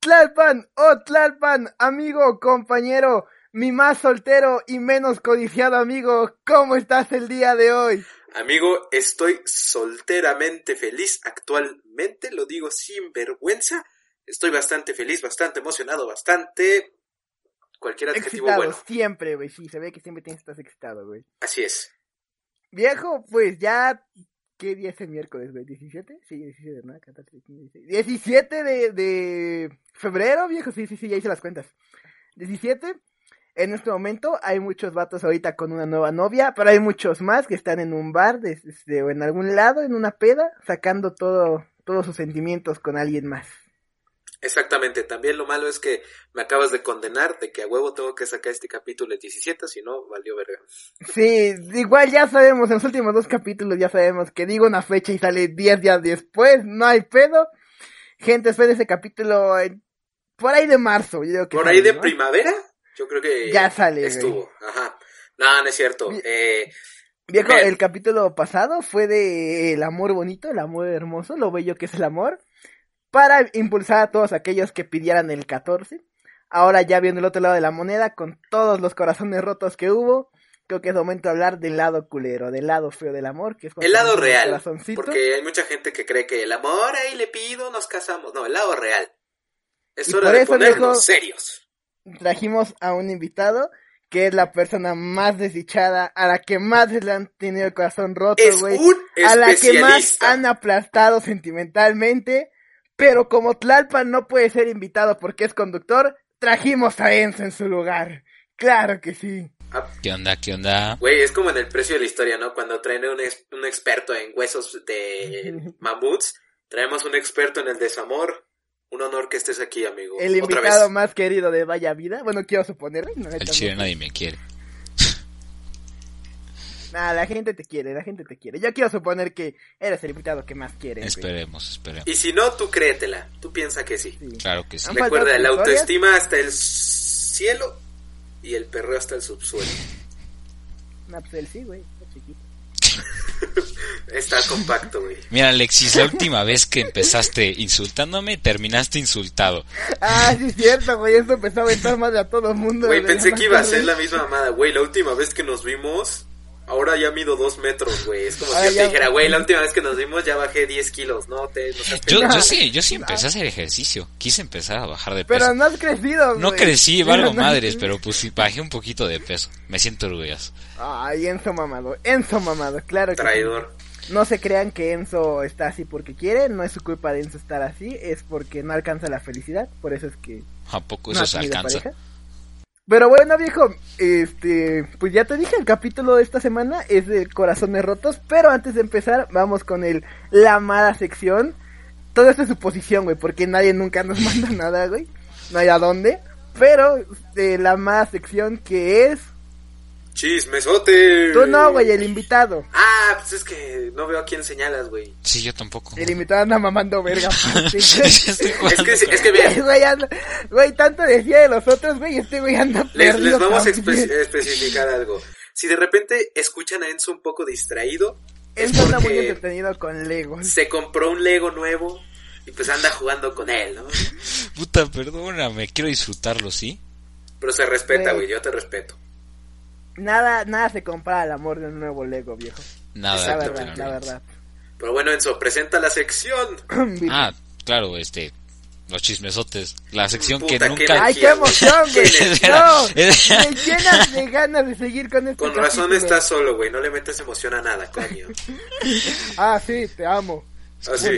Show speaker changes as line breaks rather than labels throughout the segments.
Tlalpan, oh Tlalpan, amigo, compañero, mi más soltero y menos codiciado amigo, ¿cómo estás el día de hoy?
Amigo, estoy solteramente feliz actualmente, lo digo sin vergüenza. Estoy bastante feliz, bastante emocionado, bastante... Cualquier adjetivo
excitado,
bueno.
siempre, güey, sí, se ve que siempre tienes estar excitado, güey.
Así es.
Viejo, pues ya... ¿Qué día es el miércoles, güey? ¿17? Sí, 17, ¿no? 14, 15, 16. 17 de, de febrero, viejo, sí, sí, sí, ya hice las cuentas. 17. En este momento hay muchos vatos ahorita con una nueva novia, pero hay muchos más que están en un bar des- este, o en algún lado, en una peda, sacando todo, todos sus sentimientos con alguien más.
Exactamente. También lo malo es que me acabas de condenar de que a huevo tengo que sacar este capítulo el 17, si no, valió verga.
Sí, igual ya sabemos, en los últimos dos capítulos ya sabemos que digo una fecha y sale 10 días después, no hay pedo. Gente, esperen ese capítulo por ahí de marzo. Yo digo que
Por
sale,
ahí de
¿no?
primavera, yo creo que
Ya sale, güey.
estuvo. Ajá. No, no es cierto. Eh,
Viejo, el capítulo pasado fue de el amor bonito, el amor hermoso, lo bello que es el amor, para impulsar a todos aquellos que pidieran el 14. Ahora ya viendo el otro lado de la moneda, con todos los corazones rotos que hubo, creo que es momento de hablar del lado culero, del lado feo del amor, que es
el lado real. Porque hay mucha gente que cree que el amor, ahí le pido, nos casamos. No, el lado real. Es
Y
hora
por
de
eso,
ponernos
viejo,
serios.
trajimos a un invitado que es la persona más desdichada, a la que más le han tenido el corazón roto, güey. a la que más han aplastado sentimentalmente, pero como Tlalpan no puede ser invitado porque es conductor, trajimos a Enzo en su lugar. Claro que sí.
¿Qué onda? ¿Qué onda?
Güey, es como en el precio de la historia, ¿no? Cuando traen un, ex- un experto en huesos de mamuts, traemos un experto en el desamor. Un honor que estés aquí, amigo.
El
Otra
invitado
vez.
más querido de Vaya Vida. Bueno, quiero suponer. No,
El chile nadie me quiere.
Nah, la gente te quiere, la gente te quiere. Yo quiero suponer que eres el invitado que más quiere. güey.
Esperemos, esperemos.
Y si no, tú créetela. Tú piensa que sí.
Sí.
Claro que sí.
Recuerda, la autoestima hasta el cielo y el perreo hasta el subsuelo.
Nah, pues él sí, güey. está chiquito.
Está compacto, güey.
Mira, Alexis, la última vez que empezaste insultándome, terminaste insultado.
Ah, sí es cierto, güey. Esto empezó a aventar más a todo el mundo.
Güey,
güey,
pensé que iba a ser la misma mamada. Güey, la última vez que nos vimos, ahora ya mido dos metros, güey. Es como si
Ah,
yo
ya.
te dijera, güey, la última vez que nos vimos ya bajé 10 kilos. No, te, no
Yo, yo sí, yo sí empecé a hacer ejercicio. Quise empezar a bajar de
Pero
peso.
no has crecido,
No
güey.
crecí, valgo
No, no.
madres, pero pues sí, bajé un poquito de peso. Me siento orgulloso.
Ay, Enzo mamado. Enzo mamado, claro que sí.
Traidor.
No se crean que Enzo está así porque quiere, no es su culpa de Enzo estar así, es porque no alcanza la felicidad, por eso es que
¿A poco
no
eso se alcanza?
pareja. Pero bueno, viejo, este, pues ya te dije, el capítulo de esta semana es de corazones rotos, pero antes de empezar, vamos con el la amada sección. Todo esto es suposición, güey, porque nadie nunca nos manda nada, güey. No hay a dónde. Pero de la amada sección que es...
Chismesote.
Tú no, güey, el invitado.
Ah, pues es que no veo a quién señalas, güey.
Sí, yo tampoco.
El invitado anda mamando verga.
Es que, es que bien,
güey, anda, güey, tanto decía de los otros, güey, este güey anda
les,
perdido.
les vamos a espe- especificar algo. Si de repente escuchan a Enzo un poco distraído, es
Enzo anda muy entretenido con Legos.
se compró un Lego nuevo y pues anda jugando con él, ¿no?
Puta, perdóname, quiero disfrutarlo, ¿sí?
Pero se respeta,
Güey.
güey, yo te respeto.
Nada, nada se compara al amor de un nuevo Lego, viejo.
Nada.
la verdad,
pero-
la verdad.
Pero bueno, Enzo, presenta la sección.
Ah, claro, este, los chismesotes, la sección
Puta,
que
qué
nunca...
Ay, qué emoción,
güey.
No, me llenas de ganas de seguir con este
Con razón
capítulo.
estás solo, güey, no le metes emoción a nada, coño.
Ah, sí, te amo.
Así.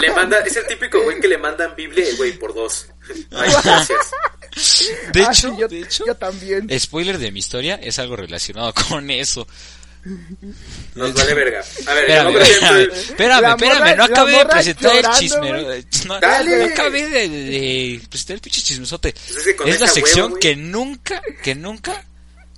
le manda, es el típico güey que le mandan Biblia güey por dos. Ay, gracias.
De
Ah,
hecho,
sí, yo,
de hecho,
yo también.
spoiler de mi historia es algo relacionado con eso.
Nos vale verga. A ver,
Espérame, espérame, espérame, espérame,
morra-
no acabé de presentar el chisme. No, no acabé de, de presentar el pinche chismesote.
Es
la sección
güey.
que nunca, que nunca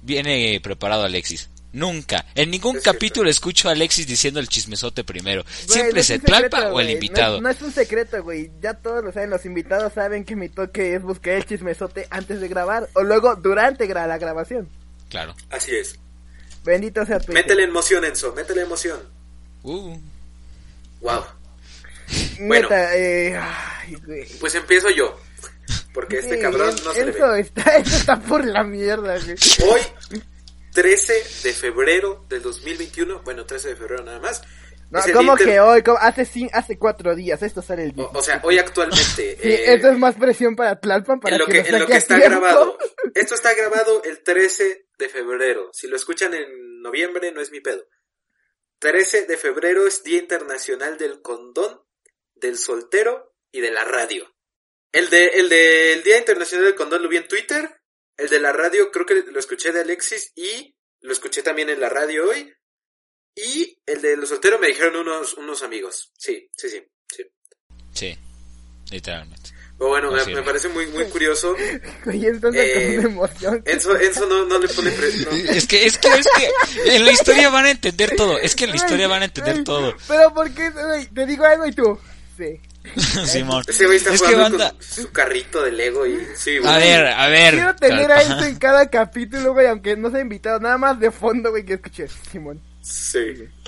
viene preparado Alexis. Nunca. En ningún
Es cierto.
capítulo escucho a Alexis diciendo el chismesote primero.
Güey,
Siempre
no
es Tlalpa
secreto,
o el invitado.
No, es- no es un secreto, güey. Ya todos lo saben. Los invitados saben que mi toque es buscar el chismesote antes de grabar. O luego durante gra- la grabación.
Claro.
Así es.
Bendito sea tu
Métele emoción, Enzo. Métele emoción.
Uh.
Wow. bueno.
Neta, eh, ay, güey.
Pues empiezo yo. Porque este
Sí,
cabrón no se le
eso
ve.
está, eso está por la mierda, güey.
Hoy, 13 de febrero del 2021. Bueno, 13 de febrero nada más.
No,
es el
¿cómo que hoy? ¿Cómo? Hace, hace cuatro días, esto sale el día.
O, o sea, hoy actualmente.
Sí,
eh,
esto es más presión para Tlalpan para
en lo que,
lo
en lo que está
tiempo.
grabado. Esto está grabado el 13 de febrero. Si lo escuchan en noviembre, no es mi pedo. 13 de febrero es Día Internacional del Condón, del Soltero y de la Radio. El de el del Día Internacional del Condón lo vi en Twitter. El de la radio creo que lo escuché de Alexis y lo escuché también en la radio hoy. Y el de los solteros me dijeron unos, unos amigos. Sí, sí, sí, sí.
Sí. Literalmente.
Pero bueno, me, parece muy, muy curioso.
Entonces
Eh,
con emoción.
Enzo, Enzo no, no le pone pre- no.
Es que, es que, es que en la historia van a entender todo. Es que en la historia van a entender todo.
Pero porque, te digo algo y tú. Sí.
Simón.
Ese güey está
Es que
jugando
banda.
con su carrito de Lego y sí, güey.
A ver, a ver.
Quiero tener a esto en cada capítulo, güey, aunque no sea invitado, nada más de fondo, güey, que escuches, Simón.
Sí.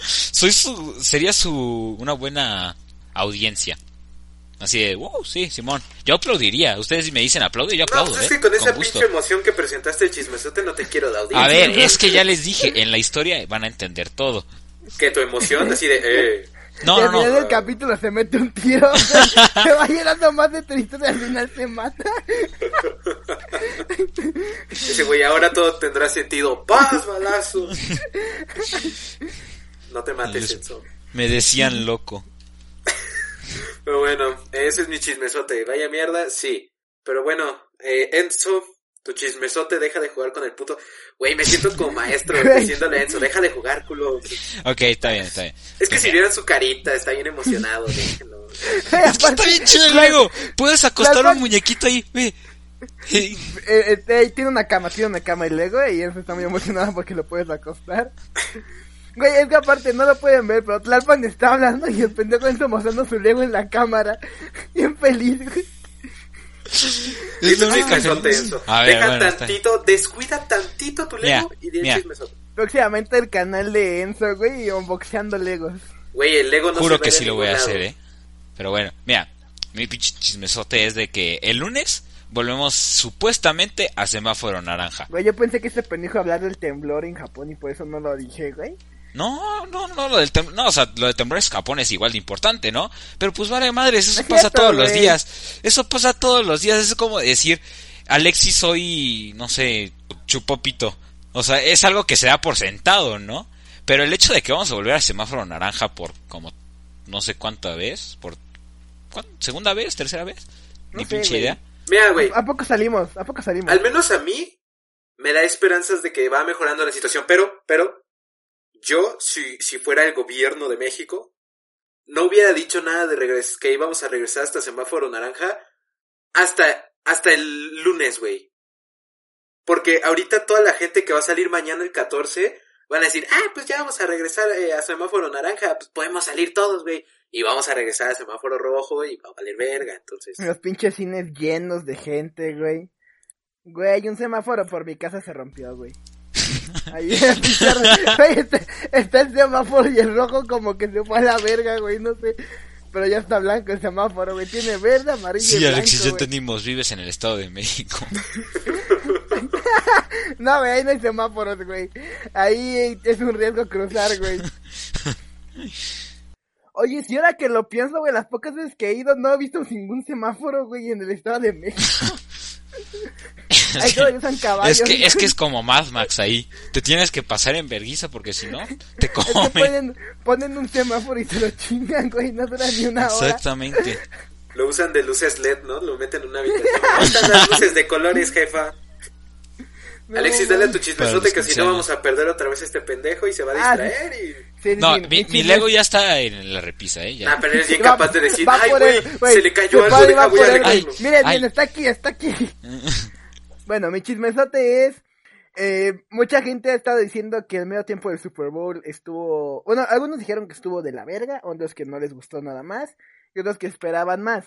Soy su, sería su, una buena audiencia. Así de, wow, sí, Simón. Yo aplaudiría. Ustedes me dicen aplaudo y yo
No,
aplaudo,
pues es
¿eh?
que con esa
gusto.
pinche emoción que presentaste el chismesote no te quiero de audiencia.
A ver, es que ya les dije, en la historia van a entender todo.
Que tu emoción así de, eh.
No,
y
no,
al final
no.
del capítulo se mete un tiro, se va llenando más de tristeza y al final se mata.
Ese güey, ahora todo tendrá sentido. ¡Paz, balazo! No te mates. Enzo.
Me decían loco.
Pero bueno, ese es mi chismesote. Vaya mierda, sí. Pero bueno, eh, Enzo, tu chismesote deja de jugar con el puto. Güey, me siento como maestro diciéndole a Enzo, deja de jugar, culo.
Ok, está bien, está bien.
Es que si vieran su carita, está bien emocionado, déjenlo.
Es que está bien chido el Lego. Puedes acostar un muñequito ahí, ve. Hey.
Eh, eh, eh, tiene una cama, tiene una cama el Lego y él está muy emocionado porque lo puedes acostar. Güey, es que aparte no lo pueden ver, pero Tlalpan está hablando y el pendejo está mostrando su Lego en la cámara. Bien feliz, güey.
Es feliz.
Enzo.
A ver,
Deja
bueno, está
tantito, descuida tantito tu Lego
Mira,
y
mira.
chismesote.
Próximamente el canal de Enzo, güey, unboxeando Legos.
Güey, el Lego no
Juro
se
que
de
sí lo voy a
ningún
hacer,
lado.
eh. Pero bueno, mira, mi pinche chismesote es de que el lunes volvemos supuestamente a semáforo naranja.
Güey, yo pensé que este pendejo hablar del temblor en Japón y por eso no lo dije, güey.
No, no, no, lo del temblor, no, o sea, lo de temblores Japón es igual de importante, ¿no? Pero pues vale madres, eso
Es
pasa
cierto,
todos los días. Eso pasa todos los días, es como decir, Alexis hoy, no sé, chupopito. O sea, es algo que se da por sentado, ¿no? Pero el hecho de que vamos a volver a semáforo naranja por como no sé cuánta vez, por ¿cuán- segunda vez, tercera vez,
No
ni
sé,
pinche idea.
Mira, güey,
¿A poco salimos? ¿A poco salimos?
al menos a mí me da esperanzas de que va mejorando la situación, pero, pero, yo, si, si fuera el gobierno de México, no hubiera dicho nada de regres que íbamos a regresar hasta semáforo naranja hasta, hasta el lunes, güey. Porque ahorita toda la gente que va a salir mañana el 14 van a decir, ah, pues ya vamos a regresar eh, a semáforo naranja, pues podemos salir todos, güey. Y vamos a regresar a semáforo rojo y va a valer verga, entonces.
Los pinches cines llenos de gente, güey. Güey, un semáforo por mi casa se rompió, güey. Ahí está, está el semáforo y el rojo como que se fue a la verga, güey, no sé. Pero ya está blanco el semáforo, güey. Tiene verde, amarillo y
Sí,
blanco,
Alexis, ya entendimos, vives en el Estado de México.
No, güey, ahí no hay semáforos, güey. Ahí es un riesgo cruzar, güey. Oye, si ahora que lo pienso, güey, las pocas veces que he ido no he visto ningún semáforo, güey, en el Estado de México. Usan caballos.
Es que, es que es como Mad Max ahí. Te tienes que pasar en verguiza porque si no, te
Es que
comen.
ponen, ponen un semáforo y se lo chingan, güey, no dura ni una hora.
Exactamente.
Lo usan de luces LED, ¿no? Lo meten en una habitación. Las luces de colores, jefa.
No,
Alexis, dale a tu chismesote que si
15
no vamos a perder otra vez este pendejo y se va a
Ah,
distraer y...
Sí, sí,
No,
sí,
mi, Lego ya está en la repisa, ¿eh? Ya.
Ah, pero eres bien capaz de decir, ay, güey, se le cayó algo, deja, voy a.
Miren,
Ay.
miren, está aquí, está aquí. Bueno, mi chismesote es. Eh, mucha gente ha estado diciendo que el medio tiempo del Super Bowl estuvo. Bueno, algunos dijeron que estuvo de la verga, otros que no les gustó nada más, y otros que esperaban más.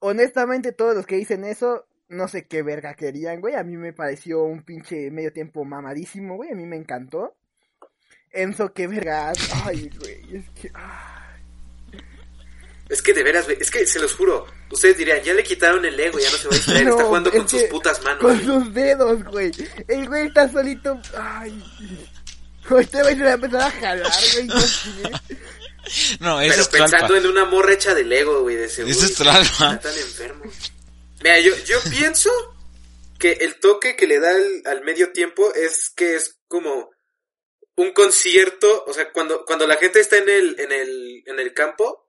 Honestamente, todos los que dicen eso, no sé qué verga querían, güey. A mí me pareció un pinche medio tiempo mamadísimo, güey. A mí me encantó. Enzo, qué vergas. Ay, güey, es que.
Es que de veras, güey, es que se los juro, ustedes dirían, ya le quitaron el ego, ya no se va a distraer,
No,
está jugando con sus putas manos.
Con
güey.
sus dedos, güey. El güey está solito. Ay. Este güey se va a empezar a jalar, güey. no.
No, eso
Pero
es trampa.
pensando en una morra hecha de Lego, güey, de seguro.
Eso es
Está
trampa.
tan enfermo. Mira, yo, yo pienso que el toque que le da al, al medio tiempo es que es como un concierto, o sea, cuando, cuando la gente está en el, en el, en el campo,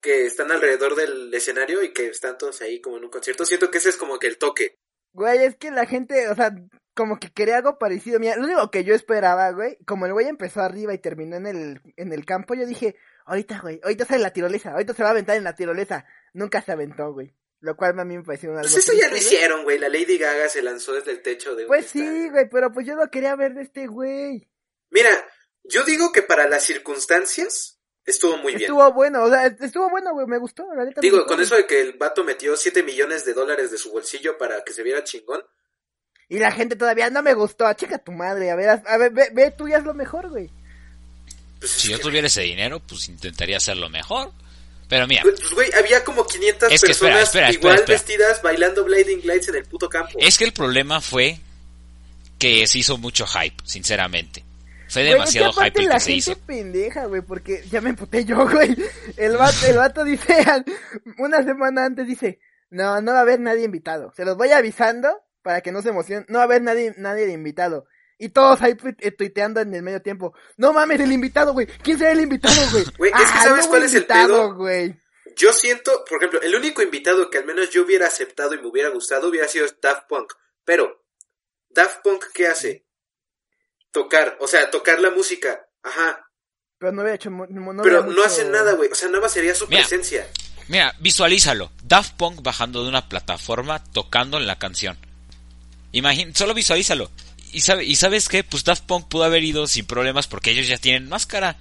que están alrededor del escenario y que están todos ahí como en un concierto, siento que ese es como que el toque.
Güey, es que la gente, o sea, como que quería algo parecido. Mira, lo único que yo esperaba, güey, como el güey empezó arriba y terminó en el, en el campo, yo dije, ahorita, güey, ahorita sale la tirolesa, ahorita se va a aventar en la tirolesa. Nunca se aventó, güey. Lo cual a mí me pareció un algo.
Pues eso ya lo hicieron, güey, la Lady Gaga se lanzó desde el techo de un
Pues sí, güey, pero pues yo lo quería ver de este güey.
Mira, yo digo que para las circunstancias estuvo muy bien.
Estuvo bueno, o sea, estuvo bueno, güey, me gustó, la neta.
Digo, con eso de que el vato metió 7 millones de dólares de su bolsillo para que se viera chingón.
Y la gente todavía no me gustó. Chica tu madre, a ver, a ver, ve, ve tú ya es lo mejor, güey.
Pues,
Si yo
que,
tuviera ese dinero, pues intentaría hacerlo mejor. Pero mira,
Pues, güey, había como 500
Es que
personas
espera, espera,
igual
espera.
vestidas bailando Blinding Lights en el puto campo.
es que el problema fue que se hizo mucho hype, sinceramente. Fue
Güey, es que
demasiado hype el
la
que se
gente
hizo.
pendeja, güey, porque ya me emputé yo, güey. El vato, el vato dice, una semana antes dice, no, no va a haber nadie invitado. Se los voy avisando para que no se emocionen. No va a haber nadie, nadie de invitado. Y todos ahí eh, tuiteando en el medio tiempo. No mames, el invitado, güey. ¿Quién será el invitado, güey?
Güey, es que
Ah,
¿sabes cuál es el
invitado,
pedo?
güey.
Yo siento, por ejemplo, el único invitado que al menos yo hubiera aceptado y me hubiera gustado hubiera sido Daft Punk. Pero, Daft Punk, ¿qué hace? Tocar, o sea, tocar la música. Ajá.
Pero no había hecho, no,
pero no hacen nada, güey. O sea, nada más sería su
Mira.
presencia.
Mira, visualízalo. Daft Punk bajando de una plataforma tocando en la canción. Imagín, solo visualízalo. Y, sabe, y sabes qué, pues Daft Punk pudo haber ido sin problemas porque ellos ya tienen máscara.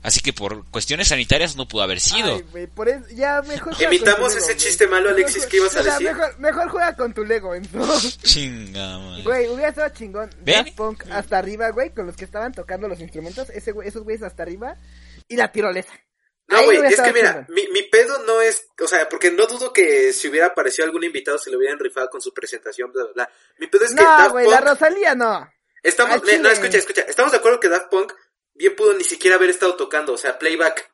Así que por cuestiones sanitarias no pudo haber sido.
Ay, güey, por eso, ya mejor juega
Emitamos
con tu
ese
Lego,
chiste malo, Alexis,
Mejor
¿qué ibas a
o sea,
decir?
Mejor, mejor juega con tu Lego, entonces.
Chinga.
Güey, hubiera estado chingón.
¿Ven?
Daft Punk hasta arriba, güey, con los que estaban tocando los instrumentos, ese güey, esos güeyes hasta arriba, y la tirolesa.
No, güey, es que mira, mi, mi pedo no es, o sea, porque no dudo que si hubiera aparecido algún invitado se le hubieran rifado con su presentación, bla, bla, bla. Mi pedo es que
No,
Daft
güey,
Punk,
la Rosalía no.
estamos, no, escucha, escucha, estamos de acuerdo que Daft Punk bien pudo ni siquiera haber estado tocando, o sea, playback.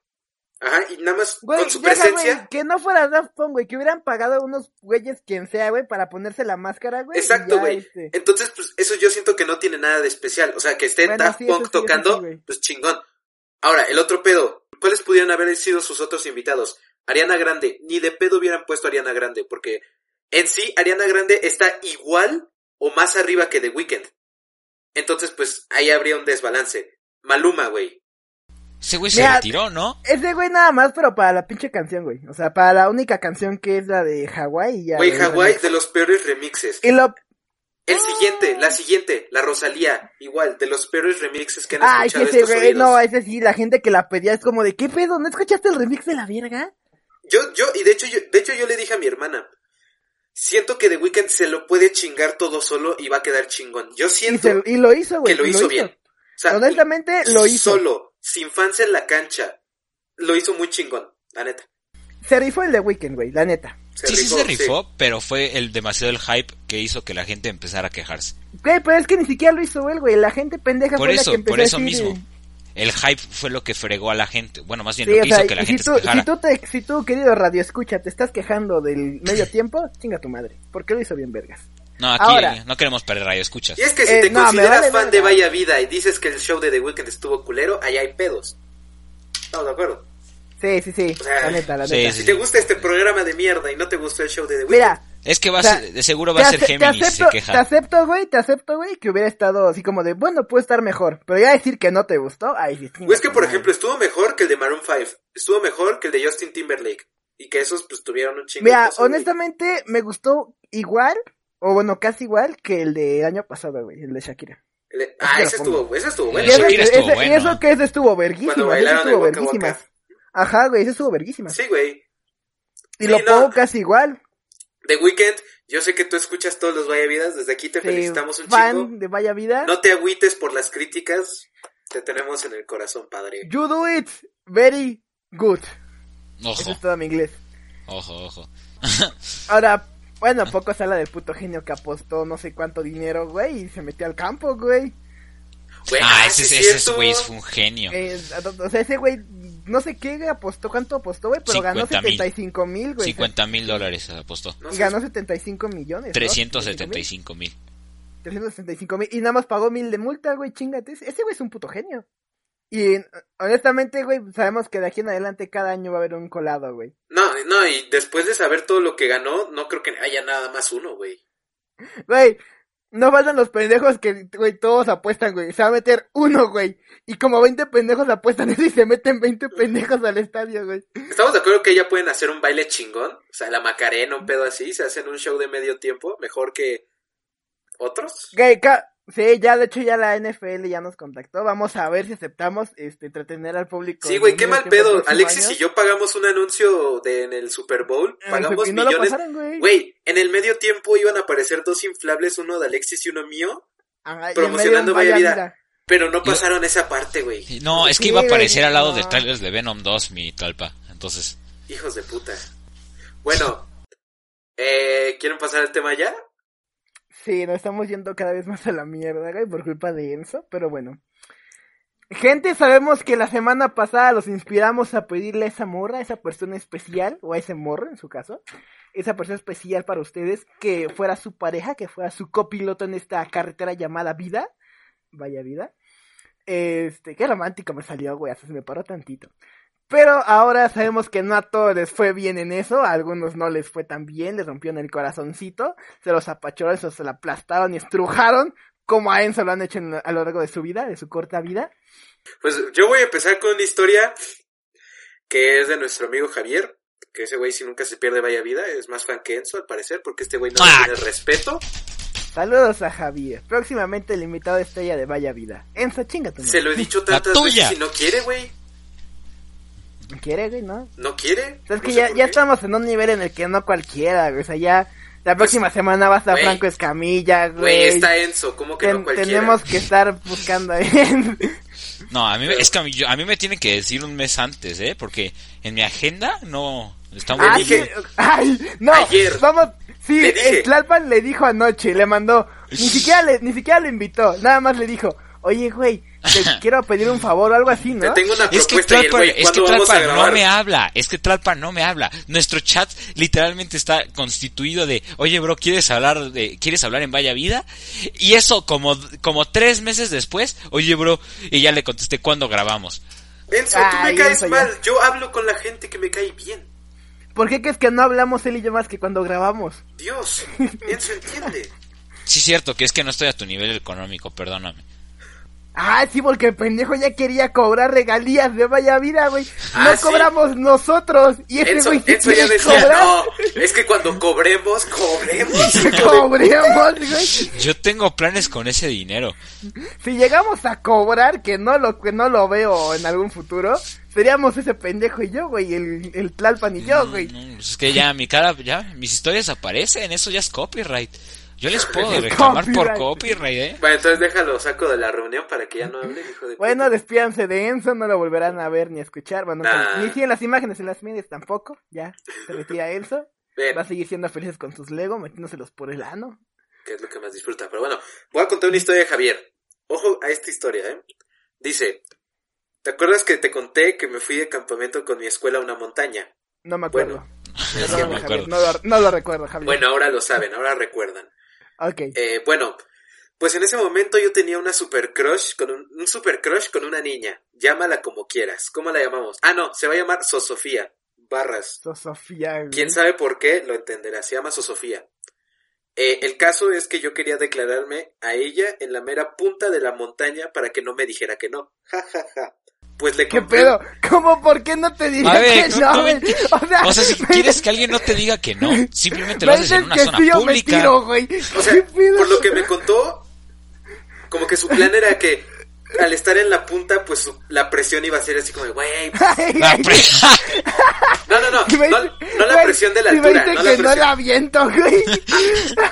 Ajá, y nada más
Güey,
con su
deja,
presencia.
güey, que no fuera Daft Punk, güey, que hubieran pagado a unos güeyes quien sea, güey, para ponerse la máscara, güey.
Exacto,
ya,
güey.
este.
Entonces, pues, eso yo siento que no tiene nada de especial. O sea, que esté
Bueno,
Daft
sí,
Punk
sí,
tocando,
sí,
pues chingón. Ahora, el otro pedo. ¿Cuáles pudieran haber sido sus otros invitados? Ariana Grande. Ni de pedo hubieran puesto a Ariana Grande, porque en sí, Ariana Grande está igual o más arriba que The Weeknd. Entonces, pues, ahí habría un desbalance. Maluma, güey.
Ese güey se
Mira,
retiró, ¿no?
Ese güey nada más, pero para la pinche canción, güey. O sea, para la única canción que es la de Hawái y ya.
Güey,
güey,
Hawái, de los peores remixes.
Y lo...
El siguiente, la siguiente, la Rosalía, igual, de los peores remixes que han
Ay, que
escuchado
ese
estos oídos.
no, ese sí, la gente que la pedía es como de, ¿qué pedo? ¿No escuchaste el remix de la verga?
Yo, yo, y de hecho, yo, de hecho yo le dije a mi hermana, siento que The Weeknd se lo puede chingar todo solo y va a quedar chingón. Yo
Y,
siento
se- y lo hizo, güey.
que lo hizo bien. O sea,
Honestamente, lo hizo.
Solo, sin fans en la cancha, lo hizo muy chingón, la neta.
Se rifó el de Weekend, güey, la neta.
Se
sí, sí se rifó, pero fue el demasiado el hype que hizo que la gente empezara a quejarse.
Güey, pero es que ni siquiera lo hizo él, güey. La gente pendeja
Por
fue la
eso,
que empezó
por
a
eso
decir,
mismo.
eh,
El hype fue lo que fregó a la gente. Bueno, más bien
Sí,
lo que
sea,
hizo que la gente
si tú,
se quejara.
si tú, te, si tú, querido radio escucha, te estás quejando del medio tiempo, chinga tu madre. Porque lo hizo bien vergas.
No, aquí
Ahora-
no queremos perder radio, escuchas.
Y es que si
Eh,
te
no,
consideras
vale
fan
verga.
de Vaya Vida y dices que el show de The Weeknd estuvo culero, ahí hay pedos. Estamos de acuerdo.
Sí, sí, sí. La neta, la
sí,
neta.
sí.
Si te gusta este programa de mierda y no te gustó el show de The Weeknd,
Mira,
Es que va a
O sea,
ser, de seguro va a ser
ace- te
Géminis,
acepto,
se
te acepto, güey, te acepto, güey, que hubiera estado así como de, bueno, puede estar mejor. Pero ya decir que no te gustó, ahí sí.
Pues es que, por ejemplo, estuvo mejor que el de Maroon 5. Estuvo mejor que el de Justin Timberlake. Y que esos, pues, tuvieron un chingo de
Mira,
güey.
honestamente, me gustó igual, o bueno, casi igual que el del año pasado, güey, el de Shakira.
El de- Ah, ese estuvo, ese estuvo bueno.
Y eso,
Shakira
ese-
estuvo
y
bueno.
eso que ese estuvo verguísima, ese estuvo verguísima. Ajá, güey, ese estuvo verguísima.
Sí, güey.
y
sí,
lo
no.
pongo casi igual.
The Weeknd, yo sé que tú escuchas todos los Vaya Vidas. Desde aquí te
Sí,
felicitamos un
fan
chingo.
de Vaya Vida.
No te agüites por las críticas. Te tenemos en el corazón, padre.
You do it very good. Eso
Ojo,
es todo mi inglés.
ojo, ojo.
Ahora, bueno, poco se habla del puto genio que apostó no sé cuánto dinero, güey, y se metió al campo, güey.
Ah,
ah,
ese, ese,
es
ese güey fue un genio.
Eh, o sea, ese güey, no sé qué apostó, cuánto apostó, güey, pero ganó
50,000.
75 mil, güey.
50 mil dólares apostó.
No
Y ganó 75 millones. ¿no?
375 mil.
375 mil. Y nada más pagó mil de multa, güey, chingate. Ese güey es un puto genio. Y honestamente, güey, sabemos que de aquí en adelante cada año va a haber un colado, güey.
No, no, y después de saber todo lo que ganó, no creo que haya nada más uno, güey.
Güey, no faltan los pendejos que, güey, todos apuestan, güey. Se va a meter uno, güey. Y como 20 pendejos apuestan eso y se meten 20 pendejos al estadio, güey.
¿Estamos de acuerdo que ya pueden hacer un baile chingón? O sea, la Macarena, un pedo así, se hacen un show de medio tiempo, mejor que otros.
Güey, ca- sí, ya, de hecho ya la NFL ya nos contactó. Vamos a ver si aceptamos, este, entretener al público.
Sí, güey, qué mal pedo. Alexis
año.
y yo pagamos un anuncio de, en el Super Bowl, pagamos
no
millones.
pasaron, güey.
Güey, en el medio tiempo iban a aparecer dos inflables, uno de Alexis y uno mío,
Ajá,
promocionando Vaya Vida. pero no pasaron esa parte, güey.
No, es que
Sí,
iba a
güey,
aparecer al lado
no.
de trailers de Venom 2, mi talpa. Entonces,
Hijos de puta. Bueno, eh, ¿quieren pasar al tema ya?
Sí, nos estamos yendo cada vez más a la mierda, güey, por culpa de Enzo, pero bueno. Gente, sabemos que la semana pasada los inspiramos a pedirle a esa morra, a esa persona especial, o a ese morro en su caso, esa persona especial para ustedes, que fuera su pareja, que fuera su copiloto en esta carretera llamada vida. Vaya vida. Este, qué romántico me salió, güey, hasta se me paró tantito. Pero ahora sabemos que no a todos les fue bien en eso, a algunos no les fue tan bien, les rompieron el corazoncito, se los apachoraron, se la aplastaron y estrujaron, como a Enzo lo han hecho en- a lo largo de su vida, de su corta vida.
Pues yo voy a empezar con una historia que es de nuestro amigo Javier, que ese güey si nunca se pierde vaya vida, es más fan que Enzo al parecer, porque este güey no
Ah.
tiene respeto.
Saludos a Javier, próximamente el invitado estrella de Vaya Vida. Enzo, chinga tu
Se lo he dicho tantas veces y no quiere, güey.
¿Quiere, güey, no?
No quiere.
O sea, es
No
que ya, ya estamos en un nivel en el que no cualquiera, güey, o sea, ya... La próxima semana va a estar. Franco Escamilla,
Güey,
güey.
está Enzo, ¿cómo que
Ten-
no cualquiera?
tenemos que estar buscando ahí.
no, a mí, me- es que a mí, yo- a mí me tienen que decir un mes antes, ¿eh? Porque en mi agenda no está muy
dije-
sí, ay, no,
Ayer.
vamos, sí,
Le
Tlalpan le dijo anoche, le mandó, ni siquiera le, ni siquiera le invitó, nada más le dijo, oye, güey, te quiero pedir un favor o algo así,
Te
¿no?
tengo una
Es que
güey,
es que
¿cuándo vamos a
Tlalpan no me habla, es que Tlalpan no me habla. Nuestro chat literalmente está constituido de, oye bro, ¿quieres hablar de, quieres hablar en Vaya Vida? Y eso como, como tres meses después, oye bro, y ya le contesté cuándo grabamos.
Enzo, tú
Ay,
me caes
Enzo, ya.
mal. Yo hablo con la gente que me cae bien.
¿Por qué crees que no hablamos él y yo más que cuando grabamos?
Dios, Enzo entiende.
Sí, cierto, que es que no estoy a tu nivel económico, perdóname.
Ah, sí, porque el pendejo ya quería cobrar regalías de Vaya Vida, güey. No
Ah, sí.
cobramos nosotros. Y ese güey
Enzo ya
quiere
decía,
cobrar.
no, es que cuando cobremos, cobremos.
Cobremos, güey.
Yo tengo planes con ese dinero.
Si llegamos a cobrar, que no lo, que no lo veo en algún futuro, seríamos ese pendejo y yo, güey, el, el Tlalpan y yo, güey.
No, es que ya mi cara, ya mis historias aparecen, eso ya es copyright. Yo les puedo reclamar por
copyright.
¿eh?
Bueno, entonces déjalo, saco de la reunión para que ya no hable, hijo de
Bueno, despídanse de Enzo, no lo volverán a ver ni a escuchar. Bueno,
Nah.
ni si en las imágenes, en las medias tampoco. Ya, se retira Enzo. Va a seguir siendo felices con sus Lego, metiéndoselos por el ano.
que es lo que más disfruta. Pero bueno, voy a contar una historia de Javier. Ojo a esta historia, ¿eh? Dice, ¿te acuerdas que te conté que me fui de campamento con mi escuela a una montaña?
No me acuerdo.
Bueno,
Perdón,
no me
Javier,
acuerdo.
no, lo, no lo recuerdo, Javier.
Bueno, ahora lo saben, ahora recuerdan.
Ok.
Eh, bueno, Pues en ese momento yo tenía una super crush con un, un super crush con una niña. Llámala como quieras. ¿Cómo la llamamos? Ah, no, se va a llamar Sosofía. Barras.
So- Sofía, güey.
Quién sabe por qué, lo entenderá. Se llama Sosofía. Eh, el caso es que yo quería declararme a ella en la mera punta de la montaña para que no me dijera que no. Ja, ja, ja. Pues le
¿Qué
compré-
pedo? ¿Cómo? ¿Por qué no te diría
ver,
que
no,
no, O sea,
O sea, si
me
quieres que alguien no te diga que no, simplemente lo haces en una
que
zona
sí, yo me
pública.
tiro, güey.
O sea,
¿Qué
por lo que me contó, como que su plan era que al estar en la punta, pues su- la presión iba a ser así como, de, güey.
Pre-
No, no, no, no, no la presión de la altura,
dice
no
que
la
no
presión.
la aviento, güey.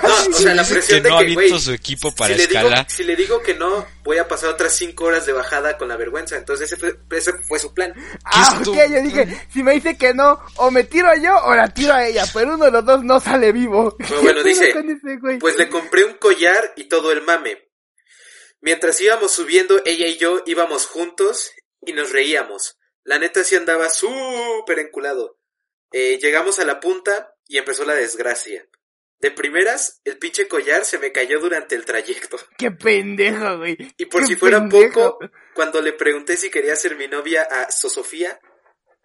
No, o sea, la presión
que
de
no
que,
aviento
güey,
su equipo para
si le, digo,
escalar.
si le digo que no, voy a pasar otras cinco horas de bajada con la vergüenza. Entonces ese fue, ese fue su plan.
Ah,
tu-
ok, yo dije, si me dice que no, o me tiro yo o la tiro a ella, pero uno de los dos no sale vivo.
Pero bueno,
¿Qué pedo
dice,
ese?
Pues le compré un collar y todo el mame. Mientras íbamos subiendo, ella y yo íbamos juntos y nos reíamos. La neta sí andaba súper enculado. Eh, llegamos a la punta y empezó la desgracia. De primeras, el pinche collar se me cayó durante el trayecto.
Qué pendejo, güey.
Y por si fuera
pendejo.
poco, cuando le pregunté si quería ser mi novia a Sosofía,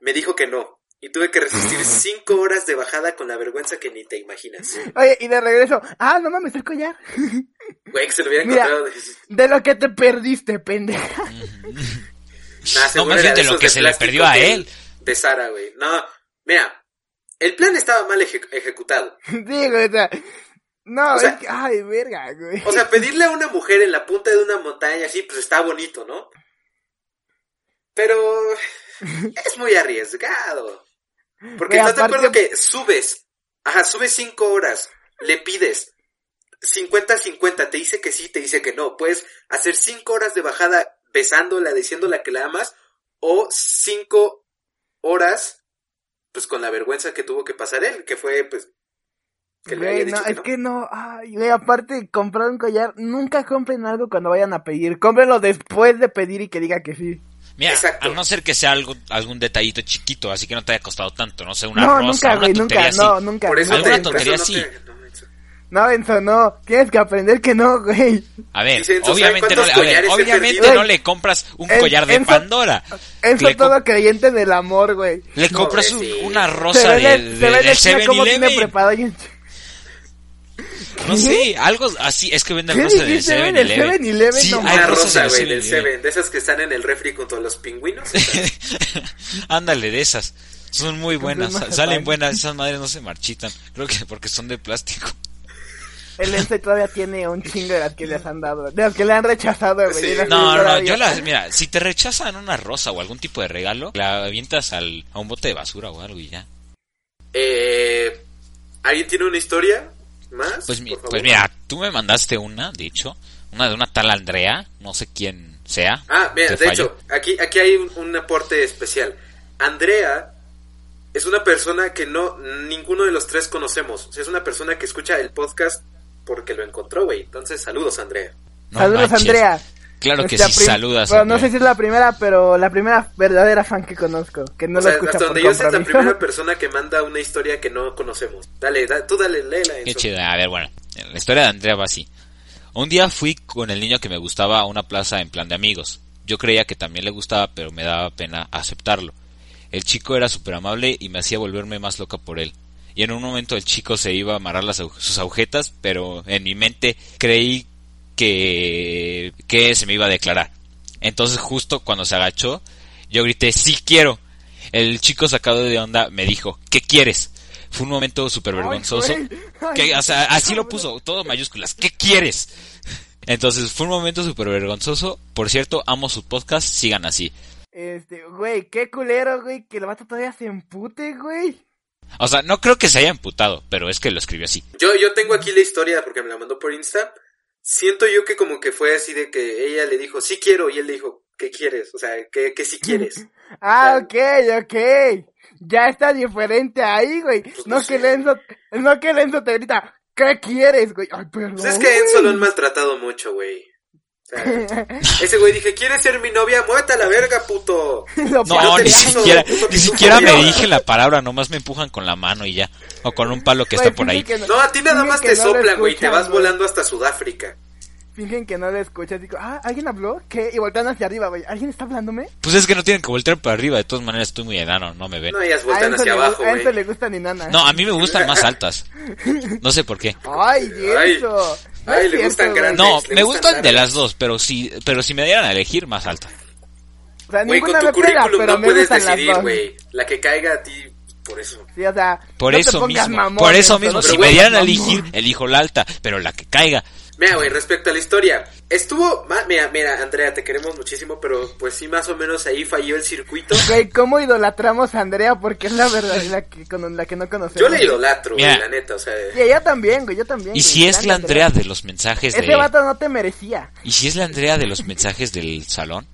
me dijo que no. Y tuve que resistir cinco horas de bajada con la vergüenza que ni te imaginas.
Oye, y de regreso, ah, no mames, el collar.
Güey, que se lo hubiera
Mira.
encontrado.
De lo que te perdiste, pendeja.
Nah,
No, más bien de
de
lo que
de
se le perdió a él.
De Sara, güey. No, mira, el plan estaba mal eje- ejecutado.
Digo, o sea, no,
O sea-
es que, ay, verga, güey.
O sea, pedirle a una mujer en la punta de una montaña así, pues está bonito, ¿no? Pero es muy arriesgado. Porque estás de acuerdo
aparte-
que subes, ajá, subes cinco horas, le pides 50-50, te dice que sí, te dice que no. Puedes hacer cinco horas de bajada besándola, diciéndola que la amas, o cinco horas, pues con la vergüenza que tuvo que pasar él, que fue, pues, que le
no,
dicho que
es
no.
que no, ay, güey, aparte, comprar un collar, nunca compren algo cuando vayan a pedir, cómprenlo después de pedir y que diga que sí.
Mira,
Exacto.
a no ser que sea algo, algún detallito chiquito, así que no te haya costado tanto, no sé, una
no,
rosa,
nunca,
una
güey,
tontería
nunca,
así.
no, nunca.
Por eso
nunca.
Alguna
te- por
tontería
eso
sí.
no te- no, Enzo.
Tienes que aprender que no, güey.
A ver,
Dice Enzo, ¿sabe
obviamente, no, le- a ver, obviamente no le compras un
En-
collar de
Enzo-
Pandora.
Enzo
Le,
todo creyente en el amor, güey.
le
No,
compras
güey,
un-
sí.
una rosa del
de China cómo tiene
7-Eleven. No sé, algo así, es que venden
¿Qué
rosas del
dijiste, güey? Del
7-Eleven.
7-Eleven,
Sí,
no
hay
rosa,
del
güey, del
7-Eleven.
Seven, de esas que están en el refri junto a los pingüinos.
Ándale, de esas. Son muy buenas, salen buenas, esas madres no se marchitan. Creo que porque son de plástico.
El Enzo todavía tiene un chingo de las que les han dado, de las que le han rechazado, güey.
Sí.
No, no,
todavía.
yo las, mira, si te rechazan una rosa o algún tipo de regalo, la avientas al, a un bote de basura o algo y ya.
Eh, ¿Alguien tiene una historia más?
Pues, mi- pues mira, tú me mandaste una, de hecho, una de una tal Andrea, no sé quién sea.
Ah, mira, de
fallo.
hecho, aquí, aquí hay un, un aporte especial. Andrea es una persona que no, ninguno de los tres conocemos. O sea, es una persona que escucha el podcast porque lo encontró, güey. Entonces, saludos, Andrea.
No
Saludos,
manches.
Andrea.
Claro que sí, saludas.
Pero no sé si es la primera, pero la primera verdadera fan que conozco, que no
o
lo
sea,
escucha
hasta
por
donde yo sé es la primera persona que manda una historia que no conocemos. Dale, da- tú dale, léela.
Qué chida. A ver, bueno, la historia de Andrea va así. Un día fui con el niño que me gustaba a una plaza en plan de amigos. Yo creía que también le gustaba, pero me daba pena aceptarlo. El chico era súper amable y me hacía volverme más loca por él. Y en un momento el chico se iba a amarrar las, sus agujetas, pero en mi mente creí que, que se me iba a declarar. Entonces justo cuando se agachó, yo grité, sí quiero. El chico sacado de onda me dijo, ¿qué quieres? Fue un momento súper vergonzoso. Que, o sea, así lo puso, todo mayúsculas. ¿Qué quieres? Entonces fue un momento súper vergonzoso. Por cierto, amo su podcast, sigan así.
Este, güey, qué culero, güey, que el vato todavía se empute, güey.
O sea, no creo que se haya emputado, pero es que lo escribió así.
Yo, yo tengo aquí la historia porque me la mandó por Insta. Siento yo que como que fue así de que ella le dijo, sí quiero, y él le dijo, ¿qué quieres? O sea, que, que sí quieres.
Ah, ok, ok. Ya está diferente ahí, güey.
Pues
no
no
que. Lenzo, no que Lenzo te grita, ¿qué quieres, güey? Ay, perdón.
Pues es que a Enzo lo han maltratado mucho, güey. Sea, ese güey dije, ¿quieres ser mi novia? Muévete a la verga, puto.
No, ni siquiera,
puto
ni siquiera me
güey.
dije la palabra, nomás me empujan con la mano y ya. O con un palo que
Güey,
está por ahí.
No, a ti nada más te
no
soplan, güey, te vas
güey.
volando hasta Sudáfrica.
fingen que no lo escuchas. Digo, ah, ¿alguien habló? ¿Qué? Y voltean hacia arriba, güey. ¿Alguien está hablándome?
Pues es que no tienen que voltear para arriba. De todas maneras, estoy muy enano, no me ven.
No, ellas
A Enzo,
hacia
le,
abajo,
a Enzo
güey.
le gusta ni nana.
No, a mí me gustan más altas. No sé por qué.
Ay, eso.
Ay, le gustan grandes.
No, me
gustan
gustan de las dos, pero si, pero si me dieran a elegir, más alta.
O sea,
Güey, con tu
me pega,
currículum
pero
no
me
puedes
gustan las
decidir,
dos.
güey. La que caiga a ti, por eso.
Sí, o sea,
Por
no te
eso
pongas
mismo.
mamón,
por eso mismo, si me dieran a elegir, elijo la alta, pero la que caiga.
Mira, güey, respecto a la historia, estuvo, mira, mira, Andrea, te queremos muchísimo, pero pues sí, más o menos ahí falló el circuito.
Güey, ¿cómo idolatramos a Andrea? Porque es la verdad, la que, con la que no conocemos.
Yo le idolatro, güey,
Mira.
la neta, o sea,
Y ella también, güey, yo también.
Y
güey,
si es la Andrea de los mensajes
Ese
de...
vato no te merecía.
Y si es la Andrea de los mensajes del salón.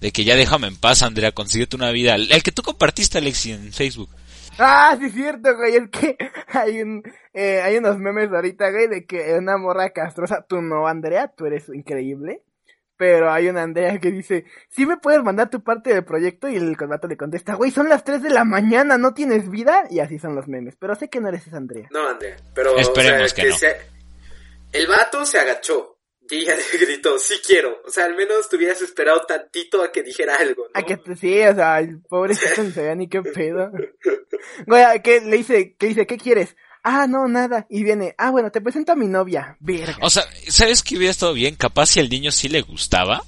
De que ya déjame en paz, Andrea, consíguete una vida. El el que tú compartiste, Alexi, en Facebook.
Ah, sí es cierto, güey, es que hay un, eh, hay unos memes ahorita, güey, de que una morra castrosa, tú no, Andrea, tú eres increíble. Pero hay una Andrea que dice, sí me puedes mandar tu parte del proyecto y el vato le contesta, güey, son las 3 de la mañana, ¿no tienes vida? Y así son los memes, pero sé que no eres esa Andrea.
no, Andrea, pero,
Esperemos
o sea,
que no.
se- el vato se agachó y ella le gritó, sí quiero, o sea, al menos te hubieras esperado tantito a que dijera algo, ¿no?
A que sí, o sea, el pobrecito ni sabía ni qué pedo. Güey, ¿a qué le dice, qué dice, ¿qué quieres? Ah, no, nada. Y viene, ah, bueno, te presento a mi novia. Verga.
O sea, ¿sabes que hubiera estado bien? Capaz si al niño sí le gustaba,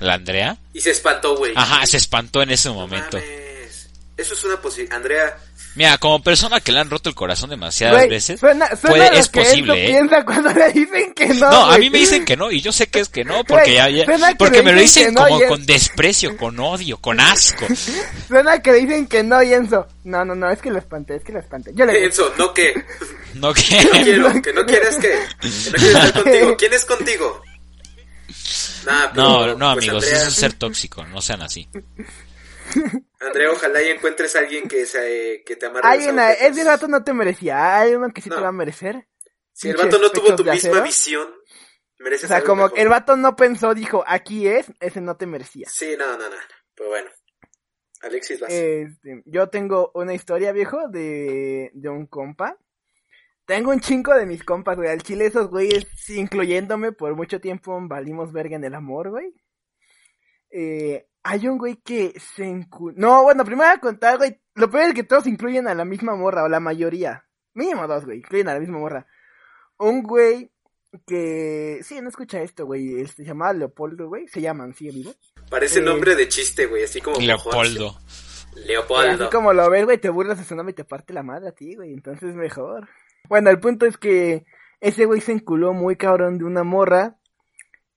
la Andrea.
Y se espantó, güey.
Ajá, se espantó en ese
No
momento.
mames. Eso es una posibilidad. Andrea,
Mira, como persona que le han roto el corazón demasiadas
Güey,
veces,
suena, suena
puede- es
que
posible, ¿eh?
piensa cuando le dicen que no.
No, a
güey.
mí me dicen que no, y yo sé que es que no, porque
Güey,
ya, ya- porque me lo
dicen no,
como
y es-
con desprecio, con odio, con asco.
Suena que le dicen que no, y Enzo. No, no, no, es que lo espanté, es que lo espanté. Yo le
Enzo, no que.
No
No
que
quiero, que no quieres que. Que no quieres estar contigo. ¿Quién es contigo? Nah, pero,
No, no,
pues,
amigos,
Andrea,
eso es ser tóxico, no sean así.
Andrea, ojalá y encuentres a alguien que, se, que te amarre agujetas.
ese vato no te merecía. Hay uno que sí
No.
te va a merecer.
Si el vato no tuvo tu misma
acero.
visión, mereces
O sea,
algo
como
mejor.
el vato no pensó, dijo, aquí es, ese no te merecía.
Sí, no, no, no. Pero bueno. Alexis, vas.
Este, yo tengo una historia, viejo, de, de un compa. Tengo un chingo de mis compas, güey. Al chile esos güeyes, incluyéndome, por mucho tiempo valimos verga en el amor, güey. Eh, hay un güey que se incu... No, bueno, primero voy a contar, güey. Lo peor es que todos incluyen a la misma morra, o la mayoría. Mínimo dos, güey. Incluyen a la misma morra. Un güey que... Sí, no escucha esto, güey. Este, se llamaba Leopoldo, güey. Se llaman, ¿sigue vivo?
Parece
eh,
nombre de chiste, güey. Así como.
Leopoldo.
Leopoldo.
Así como lo ves, güey, te burlas de su nombre y te parte la madre a ti, güey. Entonces mejor. Bueno, el punto es que ese güey se enculó muy cabrón de una morra.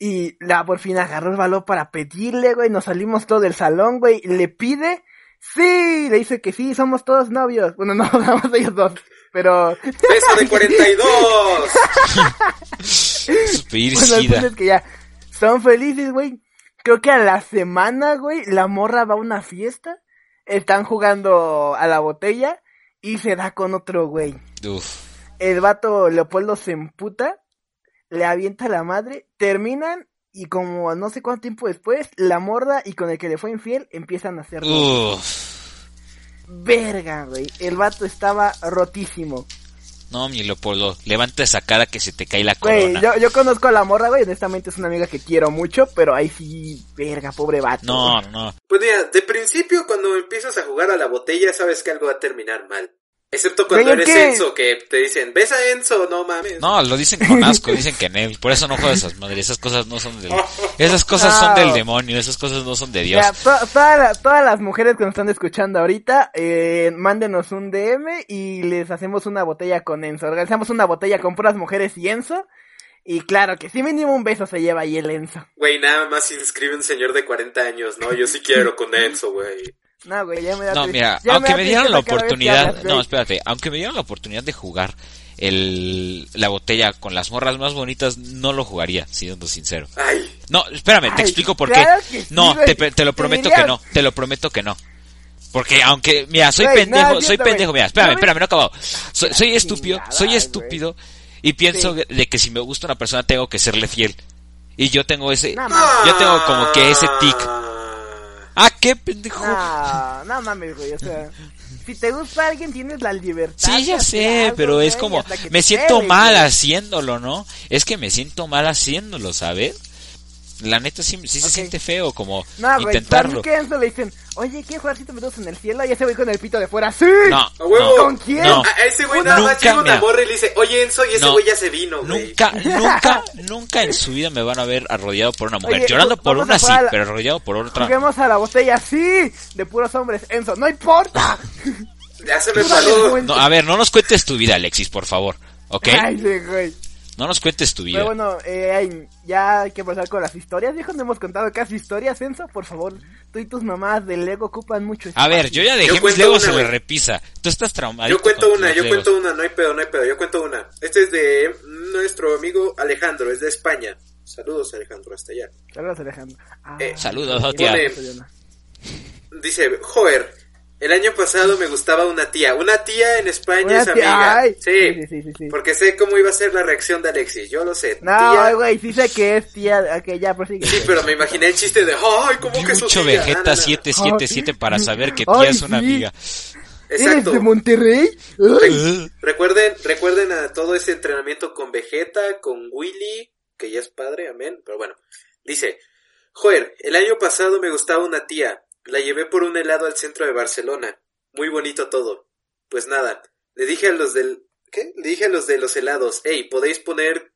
Y la por fin agarró el valor para pedirle, güey. Nos salimos todos del salón, güey. Le pide. Sí, le dice que sí, somos todos novios. Bueno, no, vamos ellos dos. Pero
Beso de 42.
Pedir
bueno, es que ya son felices, güey. Creo que a la semana, güey, la morra va a una fiesta. Están jugando a la botella y se da con otro güey.
Uf.
El vato Leopoldo se emputa, le avienta a la madre, terminan y como no sé cuánto tiempo después, la morra y con el que le fue infiel empiezan a hacer
Uf.
verga, güey. El vato estaba rotísimo.
No, mi Leopoldo, levanta esa cara que se te cae la
Güey,
corona.
yo, yo conozco a la morra, güey, honestamente es una amiga que quiero mucho, pero ahí sí, verga, pobre vato.
No, no.
Pues mira, de principio, cuando empiezas a jugar a la botella, sabes que algo va a terminar mal. Excepto cuando eres
que-
Enzo, que te dicen, ves a Enzo, no mames.
No, lo dicen con asco, dicen que en él. Por eso no juego esas madres. Esas cosas no son del. Esas cosas son del demonio, esas cosas no son de Dios.
Ya, to- toda la- todas las mujeres que nos están escuchando ahorita, eh, mándenos un DM y les hacemos una botella con Enzo. Organizamos una botella con puras mujeres y Enzo. Y claro que sí, mínimo un beso se lleva ahí el Enzo.
Güey, nada más inscribe un señor de 40 años, ¿no? Yo sí quiero con Enzo, güey.
No, güey, ya me da
No, mira,
ya
aunque
da
me dieran la oportunidad,
hablas,
no, espérate, aunque me dieran la oportunidad de jugar el, la botella con las morras más bonitas, no lo jugaría, siendo sincero.
Ay,
No, espérame, te explico por
claro
qué.
sí,
no, te, te lo prometo que no, te lo prometo que no. Porque aunque, mira, soy pendejo,
no,
soy
siento,
pendejo, mira, espérame, espérame, no he acabado. Soy, soy estúpido, soy estúpido y pienso
Sí.
de que si me gusta una persona tengo que serle fiel. Y yo tengo ese,
No,
yo tengo como que ese tic.
Ah.
Qué pendejo.
No, no mames, güey, o sea, si te gusta alguien tienes la libertad.
Sí, ya sé,
algo,
pero es como, me siento
quede,
mal
güey.
haciéndolo, ¿no? Es que me siento mal haciéndolo, ¿sabes? La neta sí, sí se siente feo como
No,
intentarlo.
Enzo le dicen, oye, ¿quieres jugar cinco minutos en el cielo? Y ese güey con el pito de fuera, ¡sí!
No, no,
¿Con quién?
no.
A ese güey
Nunca,
nada más llega una morra y le dice, oye Enzo, y ese
No.
güey ya se vino, güey.
Nunca, nunca, nunca en su vida me van a ver arrodillado por una mujer.
Oye,
Llorando por una sí,
la-
pero arrodillado por otra.
Juguemos a la botella, sí, de puros hombres, Enzo, no importa.
Ya se me paró.
No, a ver, no nos cuentes tu vida, Alexis, por favor. ¿Ok?
Ay, sí, güey.
No nos cuentes tu vida.
Pero bueno, eh, ya hay que pasar con las historias, viejo, no hemos contado casi historias, Enzo, por favor. Tú y tus mamás del Lego ocupan mucho
A ver,
espacio.
yo ya dejé
Yo
mis legos
una,
en la repisa. Tú estás traumado.
Yo cuento una, yo cuento una, no hay pedo, no hay pedo, yo cuento una. Este es de nuestro amigo Alejandro, es de España. Saludos Alejandro, hasta allá.
Saludos, Alejandro. Ah,
Eh,
saludos, tía.
bueno,
Dice, joder, el año pasado me gustaba una tía. Una tía en España
Una
es amiga.
ay.
Sí,
Sí, sí, sí,
porque sé cómo iba a ser la reacción de Alexis, yo lo sé.
No, güey, sí sé que es tía, ok, ya, prosigue.
Sí, pero me imaginé el chiste de, ay, ¿cómo que
mucho
tía?
Vegeta
No, no, no.
777 para saber que
Ay,
tía es una
sí.
amiga.
¿Eres
Exacto.
de Monterrey? Ay.
Recuerden, recuerden a todo ese entrenamiento con Vegeta, con Willy, que ya es padre, amén. Pero bueno, dice, joder, el año pasado me gustaba una tía, la llevé por un helado al centro de Barcelona, muy bonito todo. Pues nada, le dije a los del, ¿qué? Le dije a los de los helados, hey, podéis poner,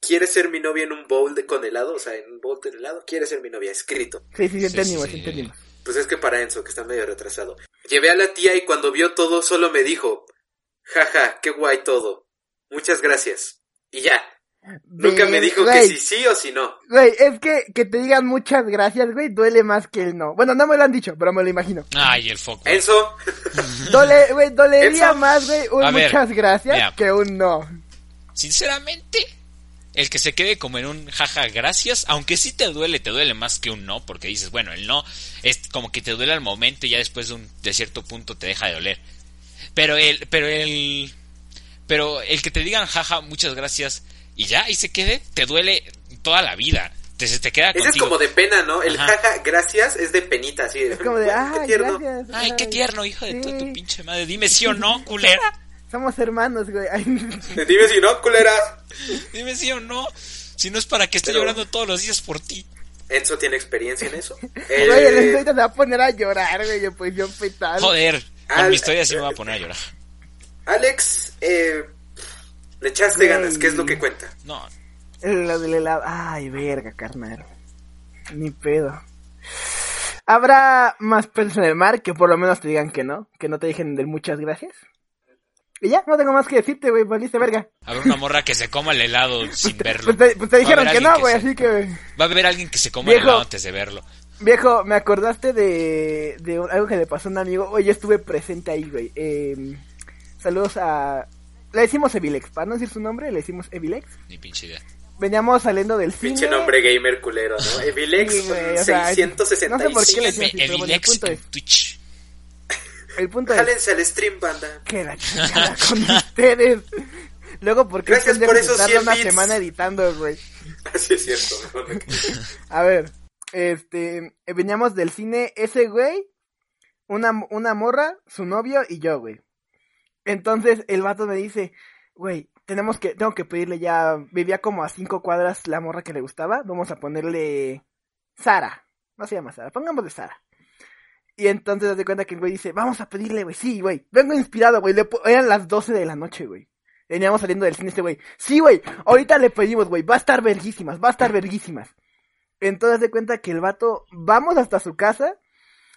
¿quieres ser mi novia en un bowl de con helado? O sea, en un bowl de helado, ¿quieres ser mi novia? Escrito.
Sí, sí, sí, entendimos,
sí.
entendimos.
Pues es que para Enzo, que está medio retrasado. Llevé a la tía y cuando vio todo solo me dijo, jaja, qué guay todo. Muchas gracias. Y ya. Nunca me dijo
güey,
que si sí o si no.
Güey, es que que te digan muchas gracias, güey, duele más que el no. Bueno, no me lo han dicho, pero me lo imagino.
Ay, el foco.
Enzo,
Dole, güey, dolería
Eso-
más, güey, un
ver,
muchas gracias
mira.
que un no.
Sinceramente, el que se quede como en un jaja gracias, aunque sí te duele, te duele más que un no, porque dices, bueno, el no es como que te duele al momento y ya después de un de cierto punto te deja de doler. Pero el pero el pero el que te digan jaja, muchas gracias y ya y se quede, te duele toda la vida. Te, se te queda
ese es
contigo.
como de pena, ¿no? El
Ajá.
jaja, gracias, es de penita, así.
Es como de,
Qué
ay,
tierno.
gracias.
Ay, qué tierno, hijo de tu pinche madre. Dime sí o no, culera.
Somos hermanos, güey. Ay,
Dime si no, culera.
Dime sí o no. Si no es para que esté
Pero-
llorando todos los días por ti.
Enzo tiene experiencia en eso.
Güey, el
Eh,
ahorita se va a poner a llorar, güey, en posición fetal.
Joder, con
Al-
mi historia sí me va a poner a llorar.
Alex, eh, le echaste
Güey.
ganas, ¿qué es lo que cuenta?
No,
El lado del helado. Ay, verga, carnal. Ni pedo. ¿Habrá más peces en el mar que por lo menos te digan que no? Que no te dejen del muchas gracias. Y ya, no tengo más que decirte, güey, valiste verga.
habrá una morra que se coma el helado sin verlo.
Pues te, pues te
a
dijeron que no, güey,
se-
así que...
Va a haber alguien que se coma
Viejo.
el helado antes de verlo.
Viejo, me acordaste de, de algo que le pasó a un amigo. Oye, estuve presente ahí, güey. Eh, saludos a... Le decimos Evilex, para no decir su nombre, le decimos Evilex.
Ni pinche idea.
Veníamos saliendo del cine.
Pinche nombre gamer culero, ¿no? Evilex
Sí, güey, o sea, no sé por qué le así, pero bueno, el
Evilex
punto
en
es-
Twitch.
El punto es...
Jálense al stream, banda.
Que la chingada con ustedes. Luego, ¿por qué
Gracias por
se
esos
tarda
100
una
bits?
semana editando, güey?
Así es cierto.
A ver, este, eh, veníamos del cine, ese güey, una, una morra, su novio y yo, güey. Entonces el vato me dice, güey, tenemos que, tengo que pedirle ya, vivía como a cinco cuadras la morra que le gustaba, vamos a ponerle Sara, no se llama Sara, pongámosle Sara. Y entonces te cuenta que el güey dice, vamos a pedirle, güey, sí, güey, vengo inspirado, güey, eran las 12 de la noche, güey. Veníamos saliendo del cine este güey. Sí, güey, ahorita le pedimos, güey, va a estar verguísimas, va a estar verguísimas. Entonces de cuenta que el vato, vamos hasta su casa,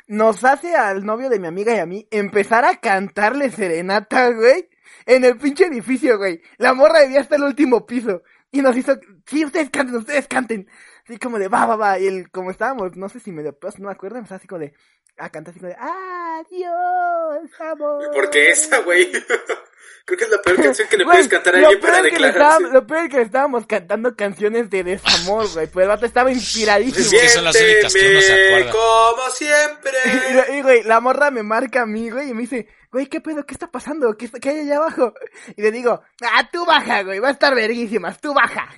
nos hace al novio de mi amiga y a mí empezar a cantarle serenata, güey, en el pinche edificio, güey. La morra vivía hasta el último piso. Y nos hizo, sí, ustedes canten, ustedes canten. Así como de, va, va, va. Y el, como estábamos, no sé si medio pedos, no me acuerdo, empezaba así como de, a cantar así como de, adiós, amor.
¿Por qué esa, güey? Creo que es la peor canción que le puedes cantar a
lo
alguien para
peor es que le
declararse.
estábamos- Lo peor es que le estábamos cantando canciones de desamor, güey. Pero el vato estaba inspiradísimo.
Es que son las únicas que uno se acuerda.
como siempre.
Y, güey, la morra me marca a mí, güey, y me dice, güey, ¿qué pedo? ¿Qué está pasando? ¿Qué, está- qué hay allá abajo? Y le digo, ah, tú baja, güey, va a estar verguísimas, tú baja.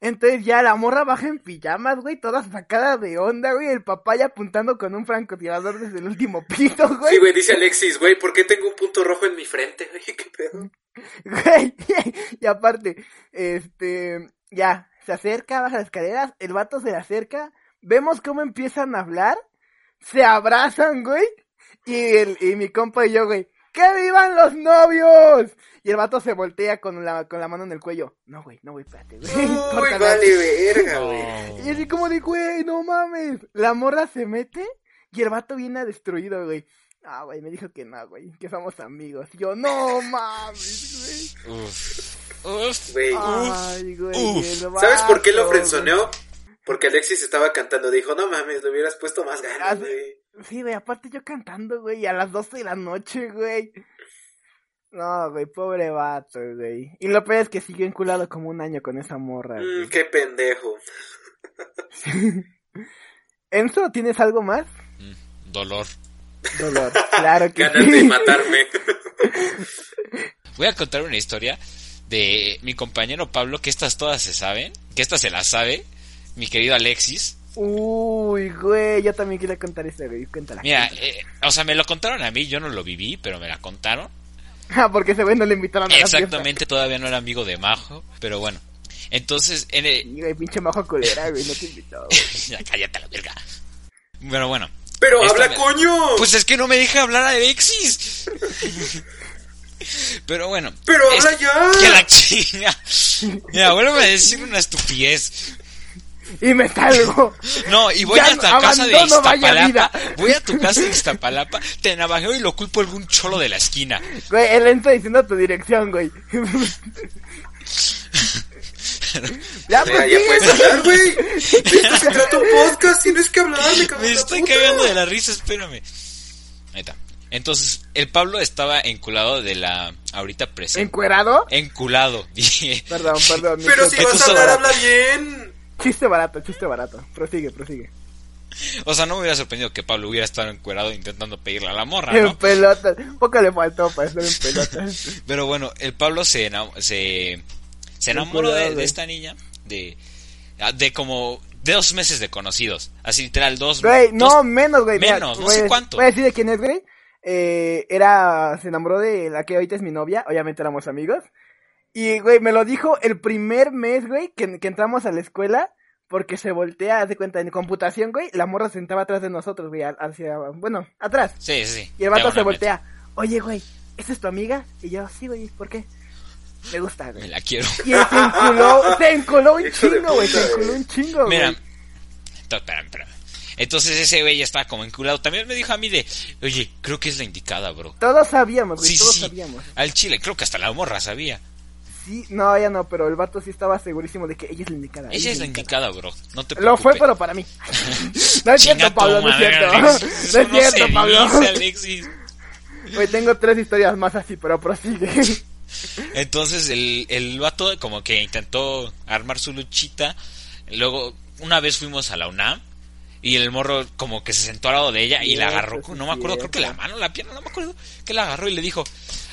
Entonces ya la morra baja en pijamas, güey, toda sacada de onda, güey, el papá ya apuntando con un francotirador desde el último piso, güey.
Sí, güey, dice Alexis, güey, ¿por qué tengo un punto rojo en mi frente? Güey, qué pedo.
Güey, y aparte, este, ya, se acerca, baja las escaleras, el vato se le acerca, vemos cómo empiezan a hablar, se abrazan, güey, y, el, y mi compa y yo, güey, ¡que vivan los novios! Y el vato se voltea con la, con la mano en el cuello. No, güey, no, güey, espérate, güey.
Uy, vale, verga, güey.
Y así como de, güey, no mames. La morra se mete y el vato viene destruido, güey. Ah, güey, me dijo que no, güey, que somos amigos. Y yo, no mames,
Uf. Uf.
Güey.
güey. Ay, güey.
Uf.
¿Sabes por qué lo frenzoneó? Porque Alexis estaba cantando. Dijo, no mames, le hubieras puesto más ganas, güey.
Sí, güey, aparte yo cantando, güey, a las 12 de la noche, güey. No, güey, pobre vato, güey. Y lo peor es que siguió enculado como un año con esa morra.
Mm, qué pendejo.
Enzo, ¿tienes algo más?
Mm, Dolor.
Dolor. Claro que
Ganas
sí.
de matarme.
Voy a contar una historia de mi compañero Pablo, que estas todas se saben, que esta se las sabe, mi querido Alexis.
Uy, güey, yo también quiero contar esta, güey. Cuéntala.
Mira, eh, o sea, me lo contaron a mí, yo no lo viví, pero me la contaron.
Ah, porque ese güey no le invitaron a la
Exactamente, todavía no era amigo de Majo, pero bueno. Entonces, en el-
fiesta. Sí, güey, pinche majo culera, güey, no te invitó, güey.
Ya, cállate a la verga. Pero bueno,
Pero habla,
me-
coño.
pues es que no me deja hablar a Alexis. Pero bueno.
Pero
es-
habla ya.
Que la chinga. Mira, vuelve a decir una estupidez.
Y me salgo.
No, y voy
Ya
hasta casa de Iztapalapa. Voy a tu casa de Iztapalapa, te navajeo y lo culpo a algún cholo de la esquina.
Güey, él entra diciendo tu dirección, güey. ya, pues,
ya puedes hablar, güey. Se trata un podcast. Tienes que hablar, me
Me estoy cagando de la risa, espérame. Ahí está. Entonces, el Pablo estaba enculado de la ahorita presente.
¿Encuerado?
Enculado, dije.
Perdón, perdón.
Pero si vas a hablar, habla bien.
Chiste barato, chiste barato. Prosigue, prosigue.
O sea, no me hubiera sorprendido que Pablo hubiera estado encuerado intentando pedirle a la morra,
En
¿no?
pelotas. Poco le faltó para estar en pelotas.
Pero bueno, el Pablo se, enam- se, se enamoró de,
güey.
esta niña de, de como de dos meses de conocidos. Así literal, dos
Güey, no, menos, güey. Mira,
Menos, no sé cuánto.
Voy a decir de quién es, güey. Eh, era, se enamoró de la que ahorita es mi novia. Obviamente éramos amigos. Y, güey, me lo dijo el primer mes, güey, que, que entramos a la escuela. Porque se voltea, haz de cuenta, en computación, güey. La morra se sentaba atrás de nosotros, güey. al- Hacia, bueno, atrás.
Sí, sí, sí.
Y el vato se voltea. Oye, güey, ¿esa es tu amiga? Y yo, sí, güey, ¿por qué? Me gusta,
Me
güey.
la quiero.
Y él se enculó, se enculó un chingo, güey. Se enculó un chingo, güey.
Mira, espérame, espérame. Entonces ese güey ya estaba como enculado. También me dijo a mí de, oye, creo que es la indicada, bro.
Todos sabíamos, güey,
Sí,
todos
sí.
sabíamos.
Al chile, creo que hasta la morra sabía.
Sí, no, ya no, pero el vato sí estaba segurísimo de que ella es la indicada.
Ella es la indicada, bro. No te
Lo fue,
preocupes.
pero para mí. No es cierto, Pablo, no es cierto. No es cierto, Pablo.
Alexis.
Tengo tres historias más así, pero prosigue.
Entonces el, el vato como que intentó armar su luchita. Luego, una vez fuimos a la UNAM. Y el morro como que se sentó al lado de ella y la agarró, no me acuerdo, creo que la mano, la pierna, no me acuerdo, que la agarró y le dijo,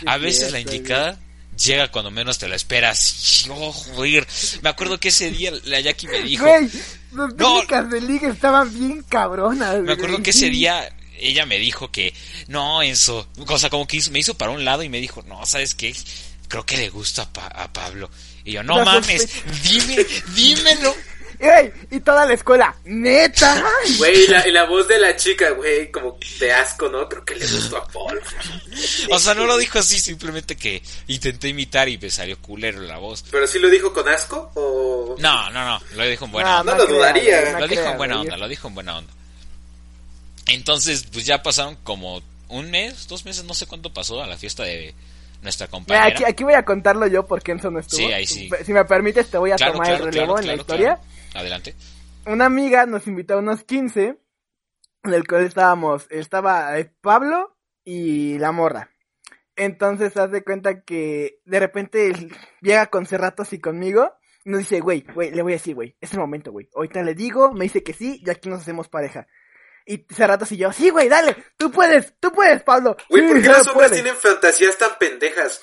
a veces la indicada llega cuando menos te lo esperas. Y, oh, joder. Me acuerdo que ese día la Jackie me dijo,
Güey, las
No.
de liga estaban bien cabronas,
me acuerdo que ese día ella me dijo que, no, Enzo, o sea, como que hizo- me hizo para un lado y me dijo, no, ¿sabes qué? Creo que le gusta a, Pa- a Pablo. Y yo, no mames, dime, dímelo.
Güey, y toda la escuela, neta.
Güey, y la, y la voz de la chica, güey, como de asco, ¿no? Creo que le gustó a Paul.
O sea, no lo dijo así, simplemente que intenté imitar y me salió culero la voz.
¿Pero sí lo dijo con asco? ¿O.?
No, no, no, lo dijo en buena
no
onda.
lo
crea,
dudaría.
no
Lo dijo en buena onda, lo dijo en buena onda. Entonces, pues ya pasaron como un mes, dos meses, no sé cuánto pasó a la fiesta de nuestra
Mira,
compañera.
aquí, aquí voy a contarlo yo porque Enzo no estuvo.
Sí, ahí sí.
Si me permites, te voy a
Claro,
tomar
claro,
el relevo
claro,
en la
claro,
historia.
Adelante.
Una amiga nos invitó a unos 15, en el cual estábamos, estaba eh, Pablo y la morra. Entonces, haz de cuenta que de repente él llega con Cerratos y conmigo. Y nos dice, güey, güey, le voy a decir, güey, es el momento, güey. Ahorita le digo, me dice que sí, y aquí nos hacemos pareja. Y Cerratos y yo, sí, güey, dale, tú puedes, tú puedes, Pablo.
Güey,
Sí,
¿por qué los hombres
puedes".
tienen fantasías tan pendejas?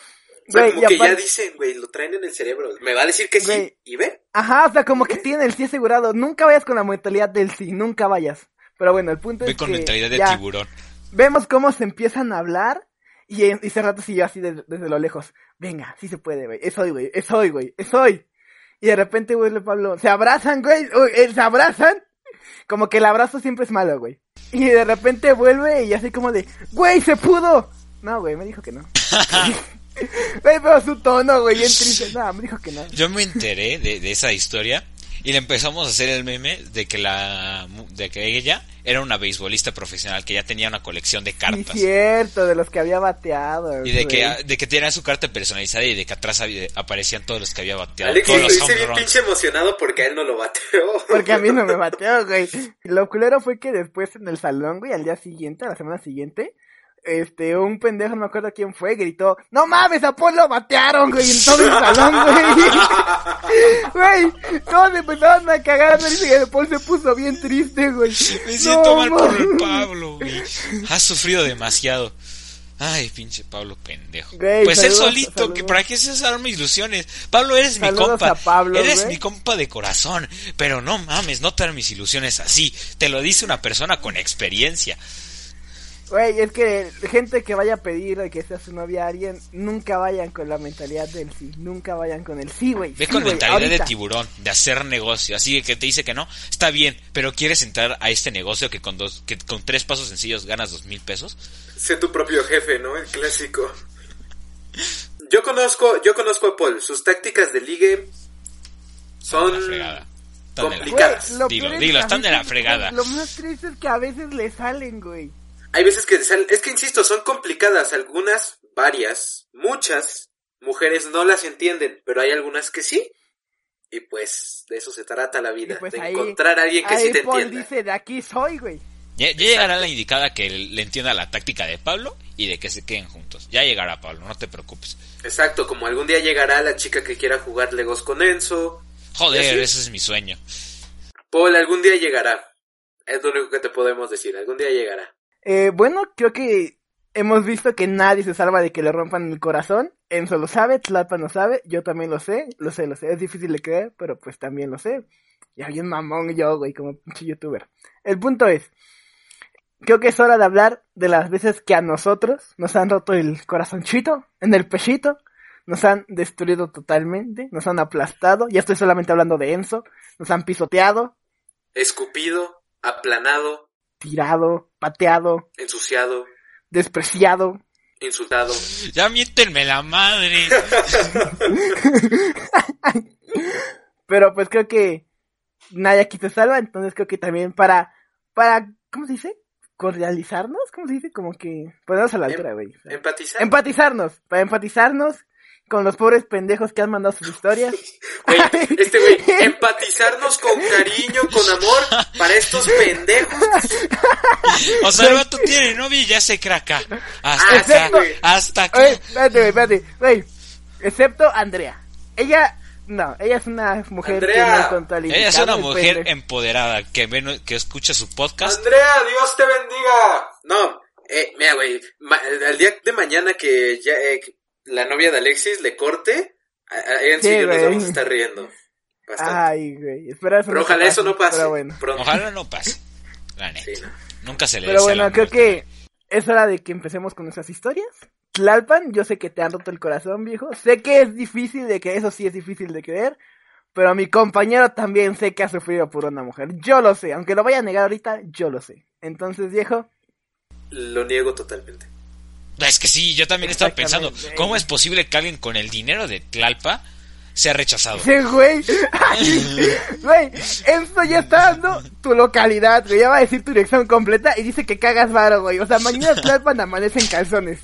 O sea,
Güey,
como que ya dicen, güey, lo traen en el cerebro. Me va a decir que sí.
Güey.
¿Y ve?
Ajá, o sea, como que tienen el sí asegurado. Nunca vayas con la mentalidad del sí, nunca vayas. Pero bueno, el punto es
con
que
mentalidad de
ya
tiburón.
vemos cómo se empiezan a hablar y, y ese rato siguió así desde, desde lo lejos. Venga, sí se puede, güey. Es hoy, güey. Es hoy, güey. Es hoy. Y de repente vuelve Pablo. Se abrazan, güey. Eh, se abrazan. Como que el abrazo siempre es malo, güey. Y de repente vuelve y así como de, güey, se pudo. No, güey, me dijo que no. Pero su tono, güey, bien triste. No, me dijo que no.
Yo me enteré de, de esa historia y le empezamos a hacer el meme de que la de que ella era una beisbolista profesional que ya tenía una colección de
Sí,
cartas
cierto, de los que había bateado.
y de que
güey.
de que tenía su carta personalizada y de que atrás había- aparecían todos los que había bateado,
Alexis
todos
lo
los
dice
home
bien pinche emocionado porque a él no lo bateó.
Porque a mí no me bateó, güey. Lo culero fue que después en el salón, güey, al día siguiente, a la semana siguiente, este, un pendejo, no me acuerdo quién fue, gritó, no mames, a Paul lo batearon, güey, en todo el salón, güey. Güey, todos empezaron a cagar, me dice que Paul se puso bien triste, güey.
Me siento
No,
mal por el. Pablo, güey. Has sufrido demasiado. Ay, pinche Pablo pendejo.
Güey,
pues él
saludos,
solito,
saludos.
que para qué se arma ilusiones. Pablo, eres mi compa.
Pablo,
eres
güey.
mi compa de corazón. Pero no mames, no te mis ilusiones así. Te lo dice una persona con experiencia.
Güey, es que gente que vaya a pedir que sea su novia a alguien, nunca vayan con la mentalidad del sí, nunca vayan con el sí, güey.
Ve
sí,
con
güey,
mentalidad de tiburón, de hacer negocio. Así que te dice que no, está bien, pero quieres entrar a este negocio que con dos, que con tres pasos sencillos ganas dos mil pesos.
Sé tu propio jefe, ¿no? El clásico. Yo conozco, yo conozco a Paul. Sus tácticas de ligue son
La fregada. Están de la-
complicadas.
Lo
Dilo, dilo, están de la fregada.
Lo más triste es que a veces le salen, güey.
Hay veces que sal- es que insisto, son complicadas. Algunas, varias, muchas mujeres no las entienden, pero hay algunas que sí. Y pues de eso se trata la vida,
pues
de
ahí-
encontrar a alguien que
Ahí
sí te
Paul
entienda.
dice, de aquí soy, güey.
Ya, ya llegará la indicada que le entienda la táctica de Pablo y de que se queden juntos. Ya llegará Pablo, no te preocupes.
Exacto, como algún día llegará la chica que quiera jugar Legos con Enzo.
Joder, ese es mi sueño.
Paul, algún día llegará. Es lo único que te podemos decir, algún día llegará.
Eh, bueno, creo que hemos visto que nadie se salva de que le rompan el corazón. Enzo lo sabe, Tlalpan lo sabe, yo también lo sé, lo sé, lo sé. Es difícil de creer, pero pues también lo sé. Y hay un mamón yo, güey, como pinche youtuber. El punto es, creo que es hora de hablar de las veces que a nosotros nos han roto el corazonchito, en el pechito, nos han destruido totalmente, nos han aplastado, ya estoy solamente hablando de Enzo, nos han pisoteado,
Escupido, aplanado,
tirado, pateado,
ensuciado,
despreciado,
insultado.
Ya miéntenme la madre.
Pero pues creo que nadie aquí te salva, entonces creo que también para, para, ¿cómo se dice? Cordializarnos, ¿cómo se dice? Como que ponernos a la altura, güey.
Empatizar.
empatizarnos, para empatizarnos con los pobres pendejos que han mandado sus historias.
Güey, este güey, empatizarnos con cariño, con amor para estos pendejos.
O sea, el vato tiene novia y ya se craca. Hasta
Ah,
acá, hasta
Oye,
acá.
espérate, güey, espérate, güey. Excepto Andrea. Ella, no, ella es una mujer
Andrea.
que no
Ella es una
el
mujer
pendejo.
empoderada que ve, que escucha su podcast.
Andrea, Dios te bendiga. No, eh, mira, güey, ma- al día de mañana que ya eh, la novia de Alexis le corte, Enzo
Sí,
yo nos vamos a estar riendo. Bastante.
Ay, güey, espera
pero ojalá eso no pase.
Pero bueno.
Ojalá no pase. La neta.
Sí, no.
Nunca se le
Pero bueno, creo que es hora de que empecemos con nuestras historias. Tlalpan, yo sé que te han roto el corazón, viejo. Sé que es difícil de que eso sí es difícil de creer. Pero mi compañero también sé que ha sufrido por una mujer. Yo lo sé. Aunque lo vaya a negar ahorita, yo lo sé. Entonces, viejo,
Lo niego totalmente.
Es que sí, yo también estaba pensando. ¿cómo es posible que alguien con el dinero de Tlalpa sea rechazado?
ese güey. Ay, Güey, esto ya está dando tu localidad, güey. Ya va a decir tu dirección completa y dice que cagas varo, güey. O sea, mañana Tlalpan amanece en calzones.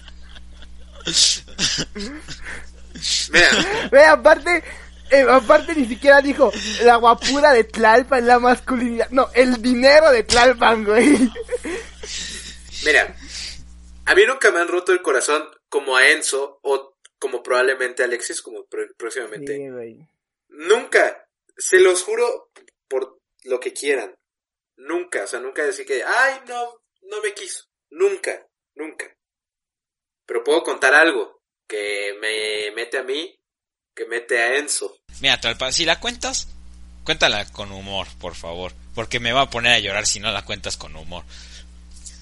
Mira,
Güey, aparte, eh, aparte ni siquiera dijo la guapura de Tlalpan, la masculinidad. No, el dinero de Tlalpan, güey.
mira. A mí nunca me han roto el corazón como a Enzo o como probablemente a Alexis, como pr- próximamente.
Sí, güey.
Nunca, se los juro por lo que quieran. Nunca, o sea, nunca decir que, ay, no, no me quiso. Nunca, nunca. Pero puedo contar algo que me mete a mí, que mete a Enzo.
Mira, Tlalpan, si la cuentas, cuéntala con humor, por favor. Porque me va a poner a llorar si no la cuentas con humor.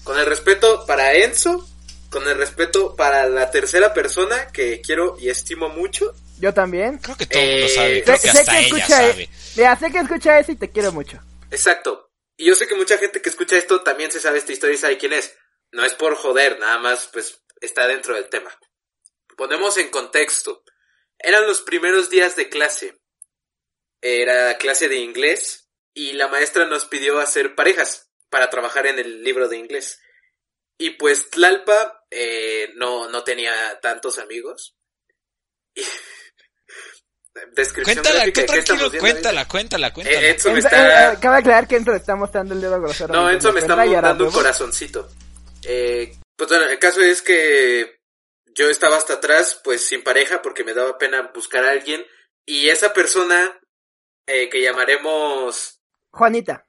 Con el respeto para Enzo, con el respeto para la tercera persona que quiero y estimo mucho.
Yo también.
Creo que todo el mundo
Eh,
sabe, creo
Sé,
que
sé
hasta
que
ella
escucha, e-
sabe.
Mira, sé que escucha eso y te quiero mucho.
Exacto. Y yo sé que mucha gente que escucha esto también se sabe esta historia y sabe quién es. No es por joder, nada más pues está dentro del tema. Ponemos en contexto. Eran los primeros días de clase. Era clase de inglés y la maestra nos pidió hacer parejas para trabajar en el libro de inglés. Y pues Tlalpa eh, no, no tenía tantos amigos. Y... Descripción
Cuéntala,
gráfica de
tranquilo, cuéntala, cuéntala, cuéntala.
Eh, Enzo me
Enzo-
está...
eh, eh, cabe aclarar que Enzo le está mostrando el dedo grosero.
No, Enzo me está dando un corazoncito. Eh, pues bueno, el caso es que yo estaba hasta atrás, pues sin pareja, porque me daba pena buscar a alguien. Y esa persona, eh, que llamaremos
Juanita.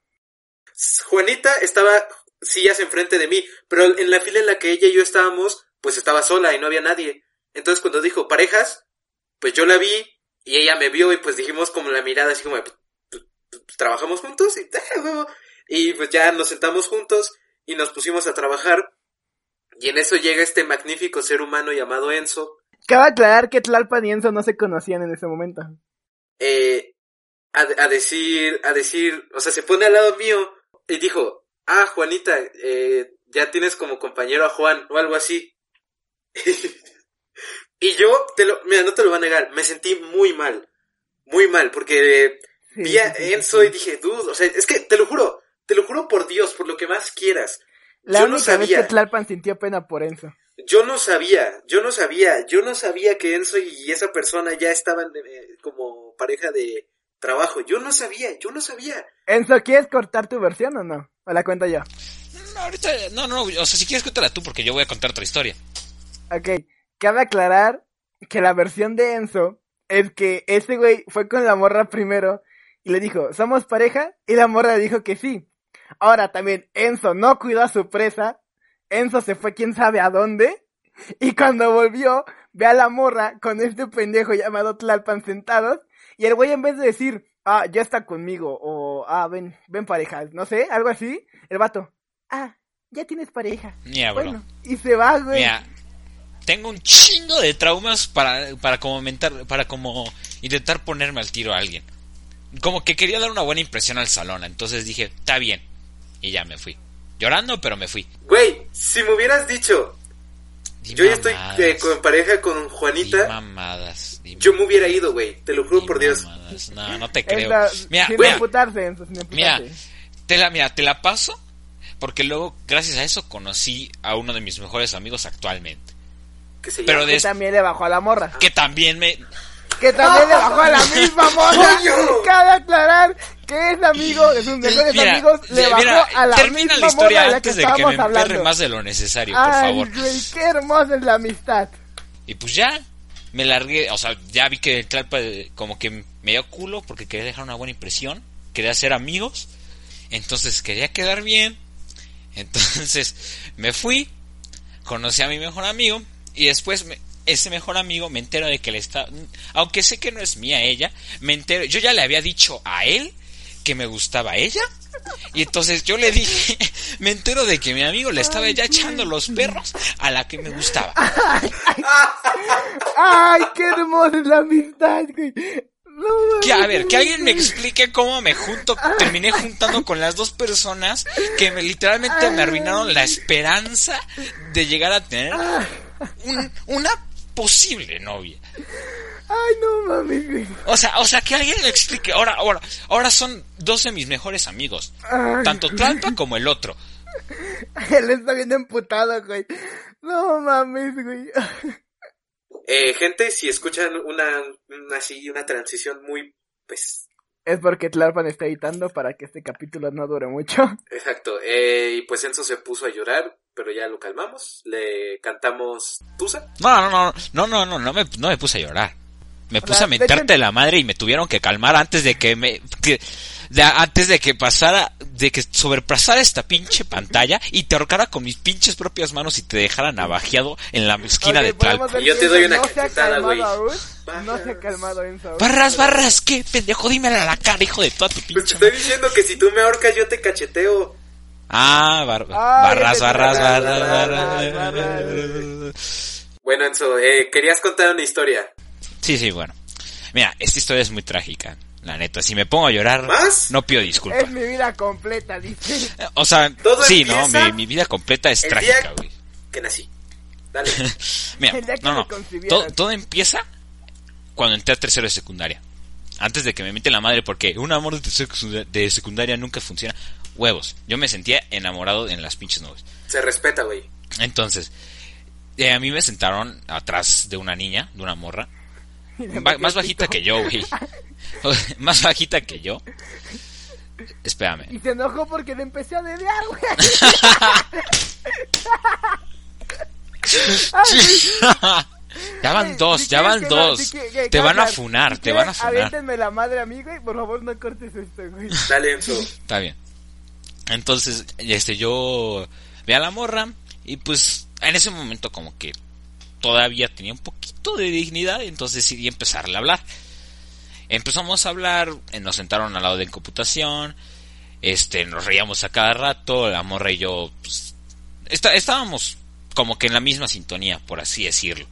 Juanita, estaba sillas enfrente de mí, pero en la fila en la que ella y yo estábamos, pues estaba sola y no había nadie. Entonces cuando dijo parejas, pues yo la vi y ella me vio y pues dijimos como la mirada así como, pues, pues, pues, trabajamos juntos y, y pues ya nos sentamos juntos y nos pusimos a trabajar. Y en eso llega este magnífico ser humano llamado Enzo,
Cabe aclarar que Tlalpan y Enzo no se conocían en ese momento.
eh, a, a decir, a decir, o sea, se pone al lado mío y dijo, ah, Juanita, eh, ya tienes como compañero a Juan o algo así. y yo, te lo, mira, no te lo voy a negar, me sentí muy mal, muy mal, porque vi a Enzo y dije, dude, o sea, es que te lo juro, te lo juro por Dios, por lo que más quieras.
La
yo no
vez
sabía.
que Tlalpan sintió pena por Enzo.
Yo no sabía, yo no sabía, yo no sabía que Enzo y esa persona ya estaban eh, como pareja de trabajo. Yo no sabía, yo no sabía.
Enzo, ¿quieres cortar tu versión o no? ¿O la cuento yo?
No, ahorita, no, no, o sea, si quieres cuéntala tú porque yo voy a contar otra historia.
Ok, cabe aclarar que la versión de Enzo es que ese güey fue con la morra primero y le dijo, ¿somos pareja? Y la morra le dijo que sí. Ahora también Enzo no cuidó a su presa, Enzo se fue quién sabe a dónde y cuando volvió ve a la morra con este pendejo llamado Tlalpan sentados y el güey en vez de decir, ah, ya está conmigo o ah, ven, ven pareja, no sé, algo así, el vato, ah, ya tienes pareja.
Mira, bro.
Bueno, y se va, güey.
Mira, tengo un chingo de traumas para, para como mentar, para como intentar ponerme al tiro a alguien. Como que quería dar una buena impresión al salón, entonces dije, está bien. Y ya me fui. Llorando, pero me fui.
Güey, si me hubieras dicho,
Di
yo ya estoy eh, con pareja con
di
Juanita,
mamadas, di
yo me hubiera ido, güey. Te lo juro
di
por Dios.
mamadas. No, no te creo.
la-
Mira,
sin Enzo, sin
Mira, te la, mira, te la paso porque luego, gracias a eso, conocí a uno de mis mejores amigos actualmente.
Que se
Pero
llama-
de-
Que también le bajó a la morra.
Que también me...
Que también le bajó a la misma.
¡Coño!
Cabe aclarar que es amigo de sus mejores
Mira,
amigos. Le
mira,
bajó a la
termina
misma
la historia
morra de la
antes
que
de que me
hablando.
más de lo necesario, por
Ay,
favor.
güey, qué hermosa es la amistad.
Y pues ya, me largué, o sea, ya vi que el Tlalpa como que me dio culo porque quería dejar una buena impresión, quería ser amigos, entonces quería quedar bien, entonces me fui, conocí a mi mejor amigo y después me- ese mejor amigo me entero de que le está, aunque sé que no es mía ella, me entero, yo ya le había dicho a él que me gustaba ella. Y entonces yo le dije, me entero de que mi amigo le estaba ya echando los perros a la que me gustaba.
Ay, qué hermosa la amistad, güey. No,
Que, a ver, que alguien me explique cómo me junto, terminé juntando con las dos personas que me, literalmente me arruinaron la esperanza de llegar a tener un- una posible novia.
Ay, no mames, güey.
O sea, o sea, que alguien me explique. Ahora, ahora, ahora son dos de mis mejores amigos.
Ay,
Tanto Tlalpa como el otro.
Él está bien emputado, güey. No mames, güey.
Eh, gente, si escuchan una, una así, una transición muy, pues,
Es porque Tlalpan está editando para que este capítulo no dure mucho.
exacto. Eh, y pues Enzo se puso a llorar, pero ya lo calmamos. Le cantamos Tusa.
No, no, no, no, no, no, no me, no me puse a llorar. me puse a mentarte la madre y me tuvieron que calmar antes de que me que- de- antes de que pasara de que sobrepasara esta pinche pantalla y te ahorcara con mis pinches propias manos y te dejara navajeado en la esquina de Tlalpan.
Y yo te doy una
no
cachetada,
calmado
güey.
No se ha calmado Enzo.
Barras, barras, qué pendejo, dímelo a la cara, hijo de toda tu
Pues te
pinche.
estoy diciendo que si tú me ahorcas yo te cacheteo.
Ah, bar-
Ay,
barras, barras,
barras,
barras,
barras.
Bueno, Enzo, eh, querías contar una historia.
Sí, sí, bueno. Mira, esta historia es muy trágica, la neta. Si me pongo a llorar,
¿Más?
no pido disculpas.
Es mi vida completa, dice.
O sea,
Todo
sí, ¿no?
empieza
Mi, mi vida completa es
el
trágica, güey.
Que nací. Dale.
Mira, no, no. Todo, todo empieza cuando entré a tercero de secundaria. Antes de que me meten la madre, porque un amor de, tercero de secundaria nunca funciona. Huevos. Yo me sentía enamorado en las pinches nubes.
Se respeta, güey.
Entonces, eh, a mí me sentaron atrás de una niña, de una morra. Ba- más bajita que yo, güey. más bajita que yo. Espérame.
Y se enojó porque le empecé a dedear, güey.
ya van dos, ya van dos.
si que- que-
te van a funar,
si
te van a funar.
Aviéntenme la madre a mí, güey. Por favor, no cortes esto, güey.
Dale, Enzo.
Está bien. Entonces, este, yo vi a la morra y pues en ese momento como que todavía tenía un poquito de dignidad, entonces decidí empezarle a hablar. Empezamos a hablar, eh, nos sentaron al lado de computación, este, nos reíamos a cada rato, la morra y yo, pues, está- estábamos como que en la misma sintonía, por así decirlo.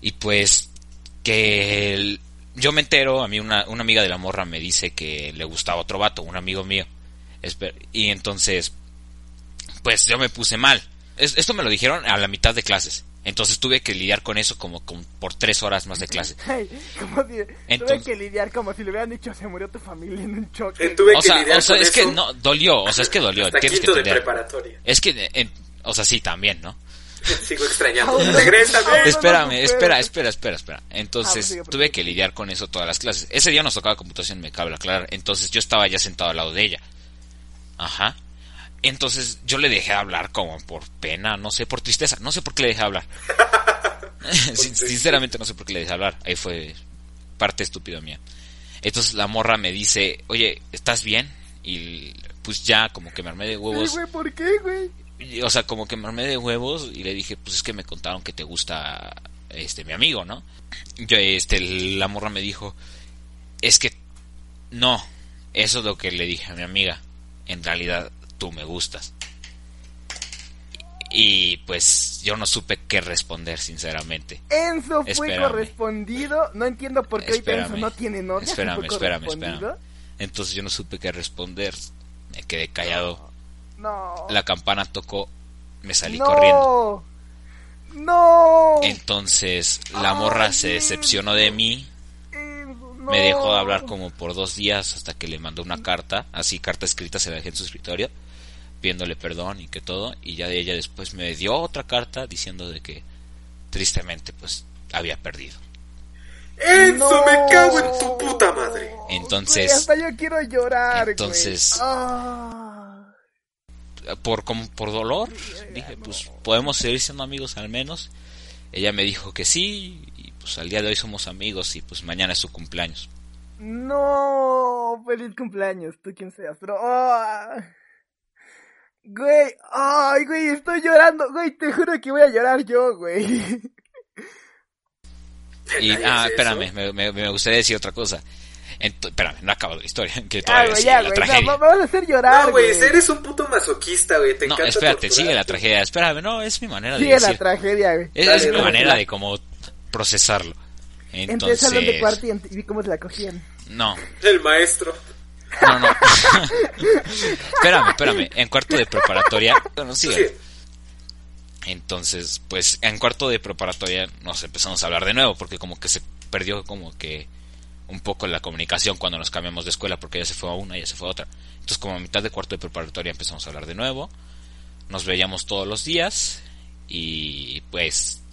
Y pues, que yo me entero, a mí una, una amiga de la morra me dice que le gustaba otro vato, un amigo mío. Y entonces, pues yo me puse mal. Es- esto me lo dijeron a la mitad de clases. Entonces tuve que lidiar con eso como, como por tres horas más de clase.
Como si tuve
Entonces-
que lidiar como si le hubieran dicho se murió tu familia en un choque.
Eh, tuve
O
que
sea,
lidiar
o sea,
con
es que
eso
no, dolió, o sea, es que dolió.
hasta
Tienes que
de preparatoria.
Es que, en- o sea, sí, también, ¿no?
Sigo extrañando. Regrésame.
Espérame, espera, espera, espera, espera.
Ah,
Entonces,
sigue,
tuve que lidiar con eso todas las clases. Ese día nos tocaba computación, me cabe aclarar. Entonces, yo estaba ya sentado al lado de ella. Ajá. Entonces, yo le dejé hablar como por pena, no sé, por tristeza. No sé por qué le dejé hablar. Sin- Sinceramente, no sé por qué le dejé hablar. Ahí fue parte estúpida mía. Entonces, la morra me dice, oye, ¿estás bien? Y pues ya, como que me armé de
Sí,
huevos.
güey, ¿por qué, güey?
Y, o sea, como que me armé de huevos y le dije, pues es que me contaron que te gusta este mi amigo, ¿no? Yo este la morra me dijo, "Es que no, eso es lo que le dije a mi amiga. En realidad tú me gustas." Y pues yo no supe qué responder, sinceramente.
Enzo fue
Espérame.
correspondido. No entiendo por qué ahorita Enzo
Espérame.
no tiene novia.
Espérame, espérame, espérame. Entonces yo no supe qué responder. Me quedé callado.
No.
La campana tocó, me salí
no.
corriendo.
No.
Entonces la morra se
Ay,
decepcionó de mí, Me dejó de hablar como por dos días hasta que le mandó una carta, así carta escrita se la dejé en su escritorio, pidiéndole perdón y que todo, y ya de ella después me dio otra carta diciendo de que tristemente pues había perdido.
Enzo,
No.
me cago en tu puta madre.
Entonces-
Güey, hasta yo quiero llorar,
Entonces-
güey. Ah.
Por como por dolor, dije, pues podemos seguir siendo amigos al menos. Ella me dijo que sí, pues al día de hoy somos amigos y pues mañana es su cumpleaños.
No, feliz cumpleaños, tú quien seas, pero... ah. Güey, ay, güey, estoy llorando, güey, te juro que voy a llorar yo, güey.
Y, ah, espérame, me, me, me gustaría decir otra cosa. Ento- espérame, no acabo la historia, que
Ya,
todavía
güey,
sigue
ya,
la tragedia.
vas a hacer llorar,
No, güey, eres un puto masoquista, güey. Te
No,
encanta
espérate,
torturar.
sigue la tragedia. Espérame, no, es mi manera de
Sigue la tragedia, güey.
Es,
Dale,
es mi manera de como procesarlo.
Entré al salón de
Entonces,
cuarto y, vi cómo se la cogían.
no,
El maestro.
no, no. espérame, espérame. En cuarto de preparatoria, bueno.
Sí.
Entonces, pues en cuarto de preparatoria nos empezamos a hablar de nuevo porque como que se perdió como que un poco la comunicación cuando nos cambiamos de escuela porque ella se fue a una y ella se fue a otra. Entonces como a mitad de cuarto de preparatoria empezamos a hablar de nuevo. Nos veíamos todos los días y pues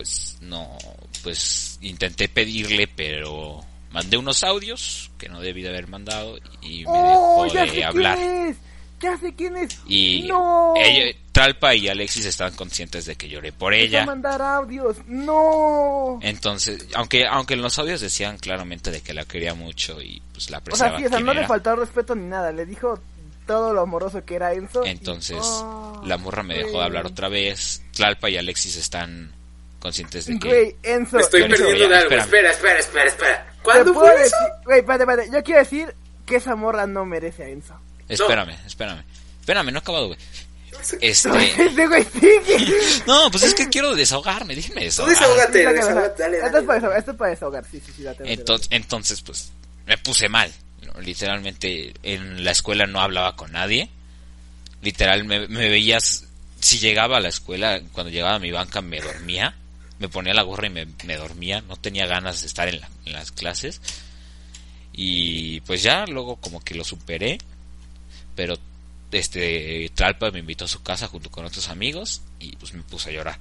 pues no pues intenté pedirle pero mandé unos audios que no debí de haber mandado y me
¡Oh,
dejó
ya
de
sé
hablar.
quién es! Ya sé quién es.
Y
No.
ella- Tralpa y Alexis estaban conscientes de que lloré por ella.
mandar audios. No.
Entonces, aunque aunque en los audios decían claramente de que la quería mucho y pues la
O
apreciaba.
sea, sí, o sea, no le faltó respeto ni nada. Le dijo todo lo amoroso que era Enzo. y-
Entonces,
Oh,
la morra me dejó de hablar otra vez. Tlalpa y Alexis están conscientes de que
Güey, Enzo.
Me estoy perdiendo de algo. Espera, espera, espera, espera. ¿Cuándo fue eso?
Güey, espérate, espérate. Yo quiero decir que esa morra no merece a Enzo.
Espérame, espérame. Espérame, no he acabado, güey. Este, no, pues es que quiero desahogarme, déjenme
Tú
desahogar.
desahógate,
Sí, sácalo,
desahógate, dale,
Esto es
dale.
para desahogar, esto es para desahogar. Sí, sí, sí, date, date,
Entonces, entonces, pues, me puse mal. ¿no? Literalmente, en la escuela no hablaba con nadie. Literal, me, me veías, si llegaba a la escuela, cuando llegaba a mi banca me dormía. Me ponía la gorra y me, me dormía. No tenía ganas de estar en, la- en las clases. Y pues ya, luego como que lo superé. Pero, este, Tralpa me invitó a su casa junto con otros amigos. Y pues me puse a llorar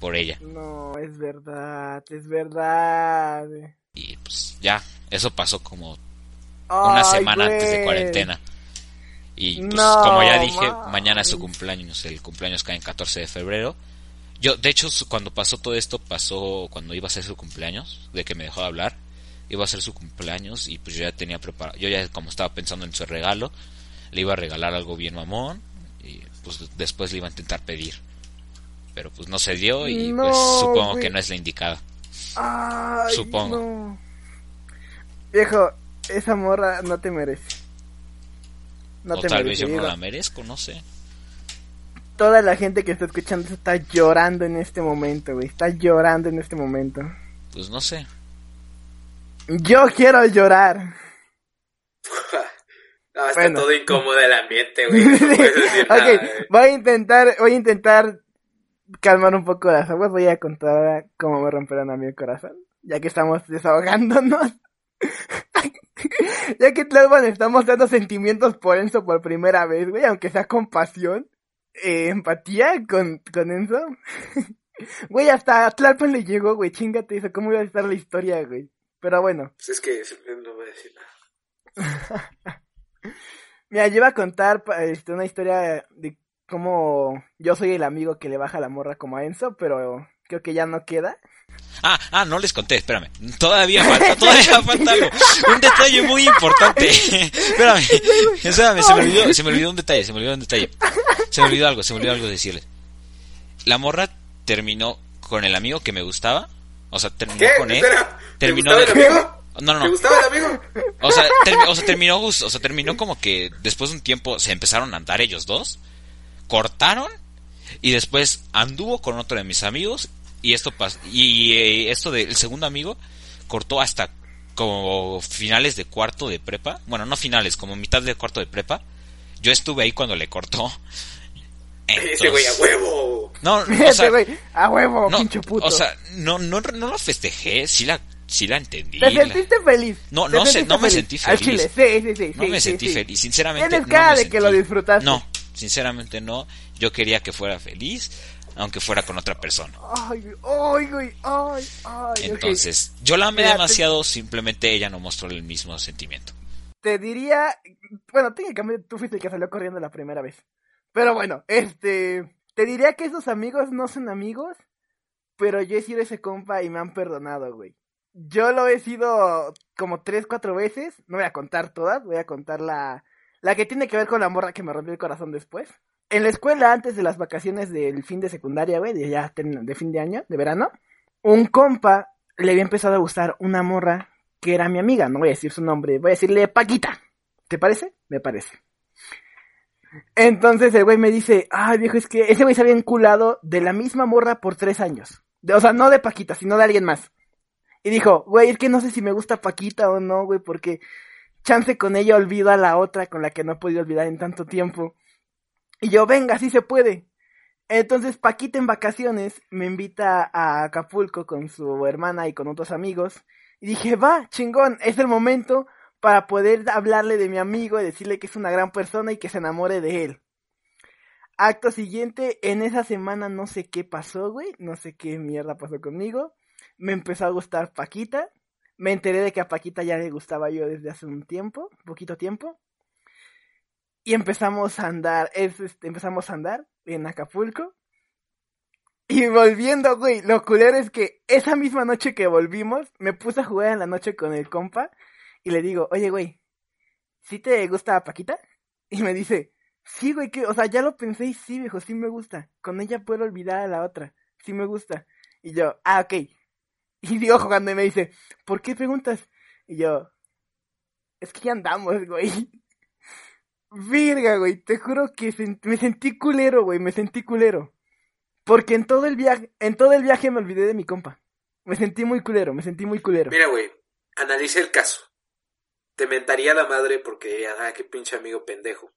por ella.
No, es verdad, es verdad.
Y pues ya, eso pasó como una semana antes de cuarentena. Y pues
No,
como ya dije, mañana es su cumpleaños, el cumpleaños cae en 14 de febrero. Yo, de hecho, cuando pasó todo esto, pasó cuando iba a ser su cumpleaños, de que me dejó de hablar. Iba a ser su cumpleaños y pues yo ya tenía preparado, yo ya como estaba pensando en su regalo, le iba a regalar algo bien mamón y pues después le iba a intentar pedir. Pero pues no se dio y
No,
pues supongo
güey.
que no es la indicada.
Ay,
Supongo.
no. Viejo, esa morra no te merece. No
o
te
tal
merece.
vez yo no la merezco, no sé.
Toda la gente que está escuchando eso está llorando en este momento, güey. Está llorando en este momento.
Pues no sé.
Yo quiero llorar.
No, está
Bueno.
todo incómodo el ambiente, güey. No puedes decir nada,
ok,
eh.
voy a intentar, voy a intentar calmar un poco las aguas. Voy a contar ahora cómo me rompieron a mí el corazón. Ya que estamos desahogándonos. ya que Tlalpan está mostrando sentimientos por Enzo por primera vez, güey. Aunque sea compasión, eh, empatía con, con Enzo. Güey, hasta a Tlalpan le llegó, güey. Chingate eso. ¿Cómo iba a estar la historia, güey? Pero bueno.
Pues es que no voy a decir nada.
Mira, yo iba a contar este, una historia de cómo yo soy el amigo que le baja la morra como a Enzo, pero creo que ya no queda.
Ah, ah, no les conté, espérame. Todavía falta, todavía falta algo. Un detalle muy importante. espérame, espérame, se me olvidó, se me olvidó un detalle, se me olvidó un detalle. Se me olvidó algo, se me olvidó algo decirles. La morra terminó con el amigo que me gustaba. O sea, terminó
¿Qué?
con él.
Espera, ¿te
Terminó
gustaba
de-
el amigo?
No, no,
¿Te
no.
gustaba el amigo?
O sea, o sea, terminó, o sea, terminó como que después de un tiempo se empezaron a andar ellos dos, cortaron y después anduvo con otro de mis amigos y esto pas y eh, esto del segundo amigo cortó hasta como finales de cuarto de prepa, bueno, no finales, como mitad de cuarto de prepa. Yo estuve ahí cuando le cortó.
Ese güey a huevo.
No, o sea,
güey, a huevo,
no,
pinche puto.
o sea, no, no, no lo festejé, sí la, sí la entendí.
¿Te
la-
sentiste feliz?
No,
¿Te
no sé,
sentiste
no me sentí
Al
feliz.
chile, sí, sí, sí.
No
sí,
me
sí,
sentí
sí.
feliz, sinceramente.
Tienes
no
cara
me
de que lo disfrutaste.
No, sinceramente no. Yo quería que fuera feliz, aunque fuera con otra persona.
Ay, ay, güey, ay, ay.
Entonces, yo la amé
Mira, te-
demasiado, simplemente ella no mostró el mismo sentimiento.
Te diría, bueno, técnicamente tú fuiste el que salió corriendo la primera vez. Pero bueno, este, te diría que esos amigos no son amigos, pero yo he sido ese compa y me han perdonado, güey. Yo lo he sido como tres, cuatro veces, no voy a contar todas, voy a contar la, la que tiene que ver con la morra que me rompió el corazón después. En la escuela, antes de las vacaciones del fin de secundaria, güey, de ya de fin de año, de verano, un compa le había empezado a gustar una morra que era mi amiga, no voy a decir su nombre, voy a decirle Paquita. ¿Te parece? Me parece. Entonces el güey me dice, ay viejo, es que ese güey se había enculado de la misma morra por tres años. O sea, no de Paquita, sino de alguien más. Y dijo, güey, es que no sé si me gusta Paquita o no, güey, porque chance con ella olvido a la otra con la que no he podido olvidar en tanto tiempo. Y yo, venga, sí se puede. Entonces Paquita en vacaciones me invita a Acapulco con su hermana y con otros amigos. Y dije, va, chingón, es el momento para poder hablarle de mi amigo y decirle que es una gran persona y que se enamore de él. Acto siguiente, en esa semana no sé qué pasó, güey, no sé qué mierda pasó conmigo. Me empezó a gustar Paquita. Me enteré de que a Paquita ya le gustaba yo desde hace un tiempo, poquito tiempo. Y empezamos a andar, es, este, empezamos a andar en Acapulco. Y volviendo, güey, lo culero es que esa misma noche que volvimos, me puse a jugar en la noche con el compa y le digo, oye, güey, ¿sí te gusta Paquita? Y me dice, sí, güey, que, o sea, ya lo pensé y sí, viejo, sí me gusta. Con ella puedo olvidar a la otra, sí me gusta. Y yo, ah, ok. Y sigo jugando y me dice, ¿por qué preguntas? Y yo, es que ya andamos, güey. Virga, güey, te juro que me sentí culero, güey, me sentí culero. Porque en todo el viaje, en todo el viaje me olvidé de mi compa. Me sentí muy culero, me sentí muy culero.
Mira, güey, analice el caso. Te mentaría la madre porque, ah, qué pinche amigo pendejo.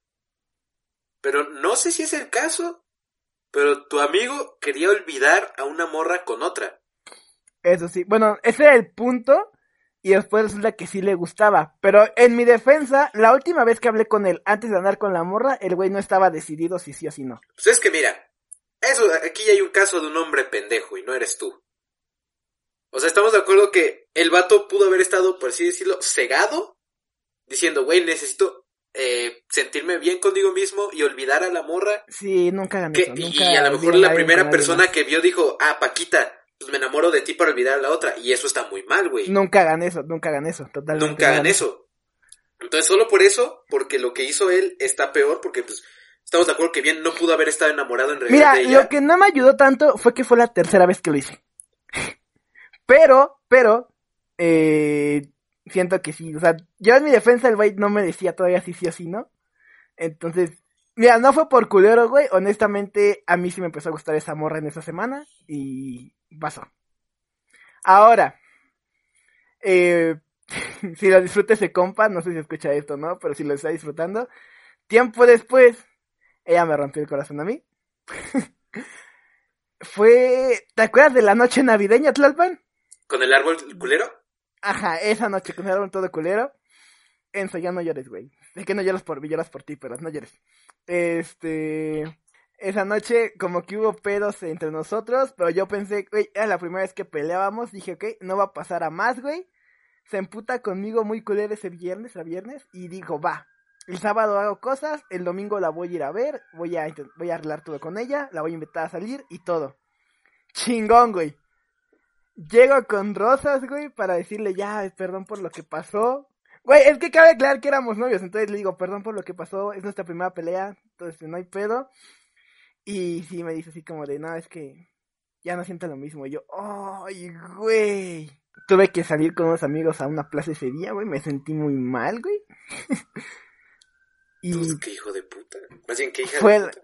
Pero no sé si es el caso, pero tu amigo quería olvidar a una morra con otra.
Eso sí, bueno, ese era el punto y después resulta que sí le gustaba. Pero en mi defensa, la última vez que hablé con él antes de andar con la morra, el güey no estaba decidido si sí o si no.
Pues es que mira, eso, aquí hay un caso de un hombre pendejo y no eres tú. O sea, estamos de acuerdo que el vato pudo haber estado, por así decirlo, cegado, diciendo, güey, necesito eh, sentirme bien conmigo mismo y olvidar a la morra.
Sí, nunca gané eso,
Y a lo mejor la primera persona que vio dijo, ah, Paquita, pues me enamoro de ti para olvidar a la otra. Y eso está muy mal, güey.
Nunca hagan eso, nunca hagan eso, totalmente.
Nunca hagan eso. Entonces, solo por eso, porque lo que hizo él está peor, porque pues estamos de acuerdo que bien no pudo haber estado enamorado en realidad.
Mira, lo que no me ayudó tanto fue que fue la tercera vez que lo hice. pero, pero, eh, siento que sí, o sea, yo en mi defensa el güey no me decía todavía si sí o sí no. Entonces, mira, no fue por culero, güey, honestamente a mí sí me empezó a gustar esa morra en esa semana y pasó. Ahora, eh, si lo disfruta ese compa, no sé si escucha esto, ¿no? Pero si lo está disfrutando, tiempo después, ella me rompió el corazón a mí. Fue, ¿te acuerdas de la noche navideña, Tlalpan?
¿Con el árbol culero?
Ajá, esa noche con el árbol todo culero. Enzo, ya no llores, güey. Es que no lloras por mí, lloras por ti, pero no llores. Este esa noche como que hubo pedos entre nosotros, pero yo pensé, güey, era la primera vez que peleábamos, dije, ok, no va a pasar a más, güey. Se emputa conmigo muy culero ese viernes, a viernes, y digo, va, el sábado hago cosas, el domingo la voy a ir a ver, voy a, voy a arreglar todo con ella, la voy a invitar a salir y todo. Chingón, güey. Llego con rosas, güey, para decirle ya, perdón por lo que pasó. Güey, es que cabe aclarar que éramos novios, entonces le digo, perdón por lo que pasó, es nuestra primera pelea, entonces no hay pedo. Y sí me dice así como de, no, es que ya no siento lo mismo. Y yo, ay, güey. Tuve que salir con unos amigos a una plaza ese día, güey. Me sentí muy mal, güey.
y... Pues, ¿Qué hijo de puta? Más bien, ¿qué hija
fue
de puta?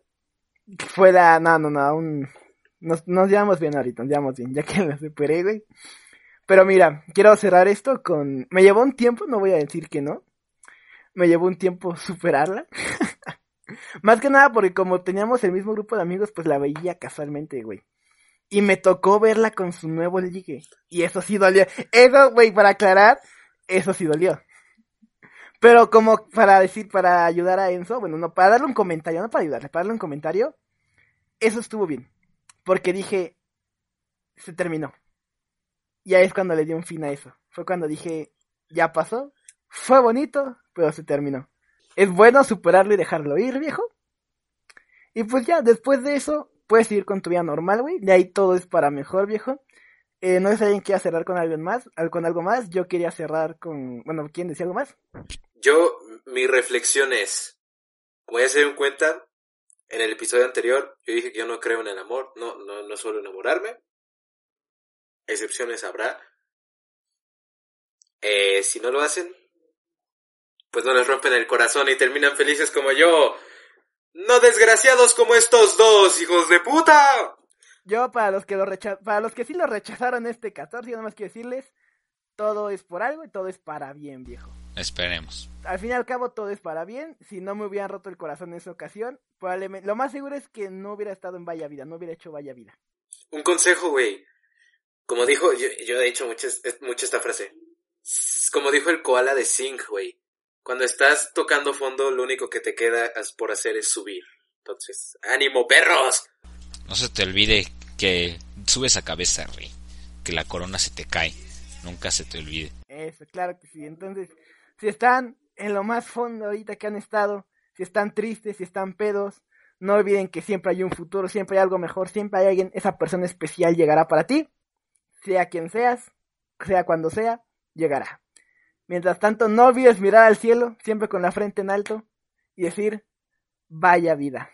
Fue la... No, no, no, aún... Nos, nos llevamos bien ahorita, nos llevamos bien, ya que la superé, güey. Pero mira, quiero cerrar esto con... Me llevó un tiempo, no voy a decir que no. Me llevó un tiempo superarla. Más que nada porque como teníamos el mismo grupo de amigos, pues la veía casualmente, güey. Y me tocó verla con su nuevo ligue. Y eso sí dolió. Eso, güey, para aclarar, eso sí dolió. Pero como para decir, para ayudar a Enzo, bueno, no, para darle un comentario, no para ayudarle, para darle un comentario, eso estuvo bien. Porque dije, se terminó. Y ahí es cuando le di un fin a eso. Fue cuando dije, ya pasó, fue bonito, pero se terminó es bueno superarlo y dejarlo ir, viejo. Y pues ya, después de eso, puedes seguir con tu vida normal, güey. De ahí todo es para mejor, viejo. Eh, no sé si alguien quiere cerrar con algo más, con algo más. Yo quería cerrar con, bueno, ¿quién decía algo más?
Yo, mi reflexión es, voy a hacer un cuenta, en el episodio anterior, yo dije que yo no creo en el amor, no, no, no suelo enamorarme. Excepciones habrá. Eh, si no lo hacen, pues no les rompen el corazón y terminan felices como yo. No desgraciados como estos dos, hijos de puta.
Yo, para los que lo para los que sí lo rechazaron este 14, yo nada más quiero decirles, todo es por algo y todo es para bien, viejo.
Esperemos.
Al fin y al cabo todo es para bien. Si no me hubieran roto el corazón en esa ocasión, probablemente lo más seguro es que no hubiera estado en Vaya Vida, no hubiera hecho Vaya Vida.
Un consejo, güey. Como dijo, yo, yo he dicho mucho, mucho esta frase. Como dijo el koala de Sing, güey cuando estás tocando fondo, lo único que te queda por hacer es subir. Entonces, ánimo, perros.
No se te olvide que subes a cabeza, Rey. Que la corona se te cae. Nunca se te olvide.
Eso, claro que sí. Entonces, si están en lo más fondo ahorita que han estado, si si están tristes, si están pedos, no olviden que siempre hay un futuro, siempre hay algo mejor, siempre hay alguien, esa persona especial llegará para ti, sea quien seas, sea cuando sea, llegará. Mientras tanto, no olvides mirar al cielo, siempre con la frente en alto, y decir, vaya vida.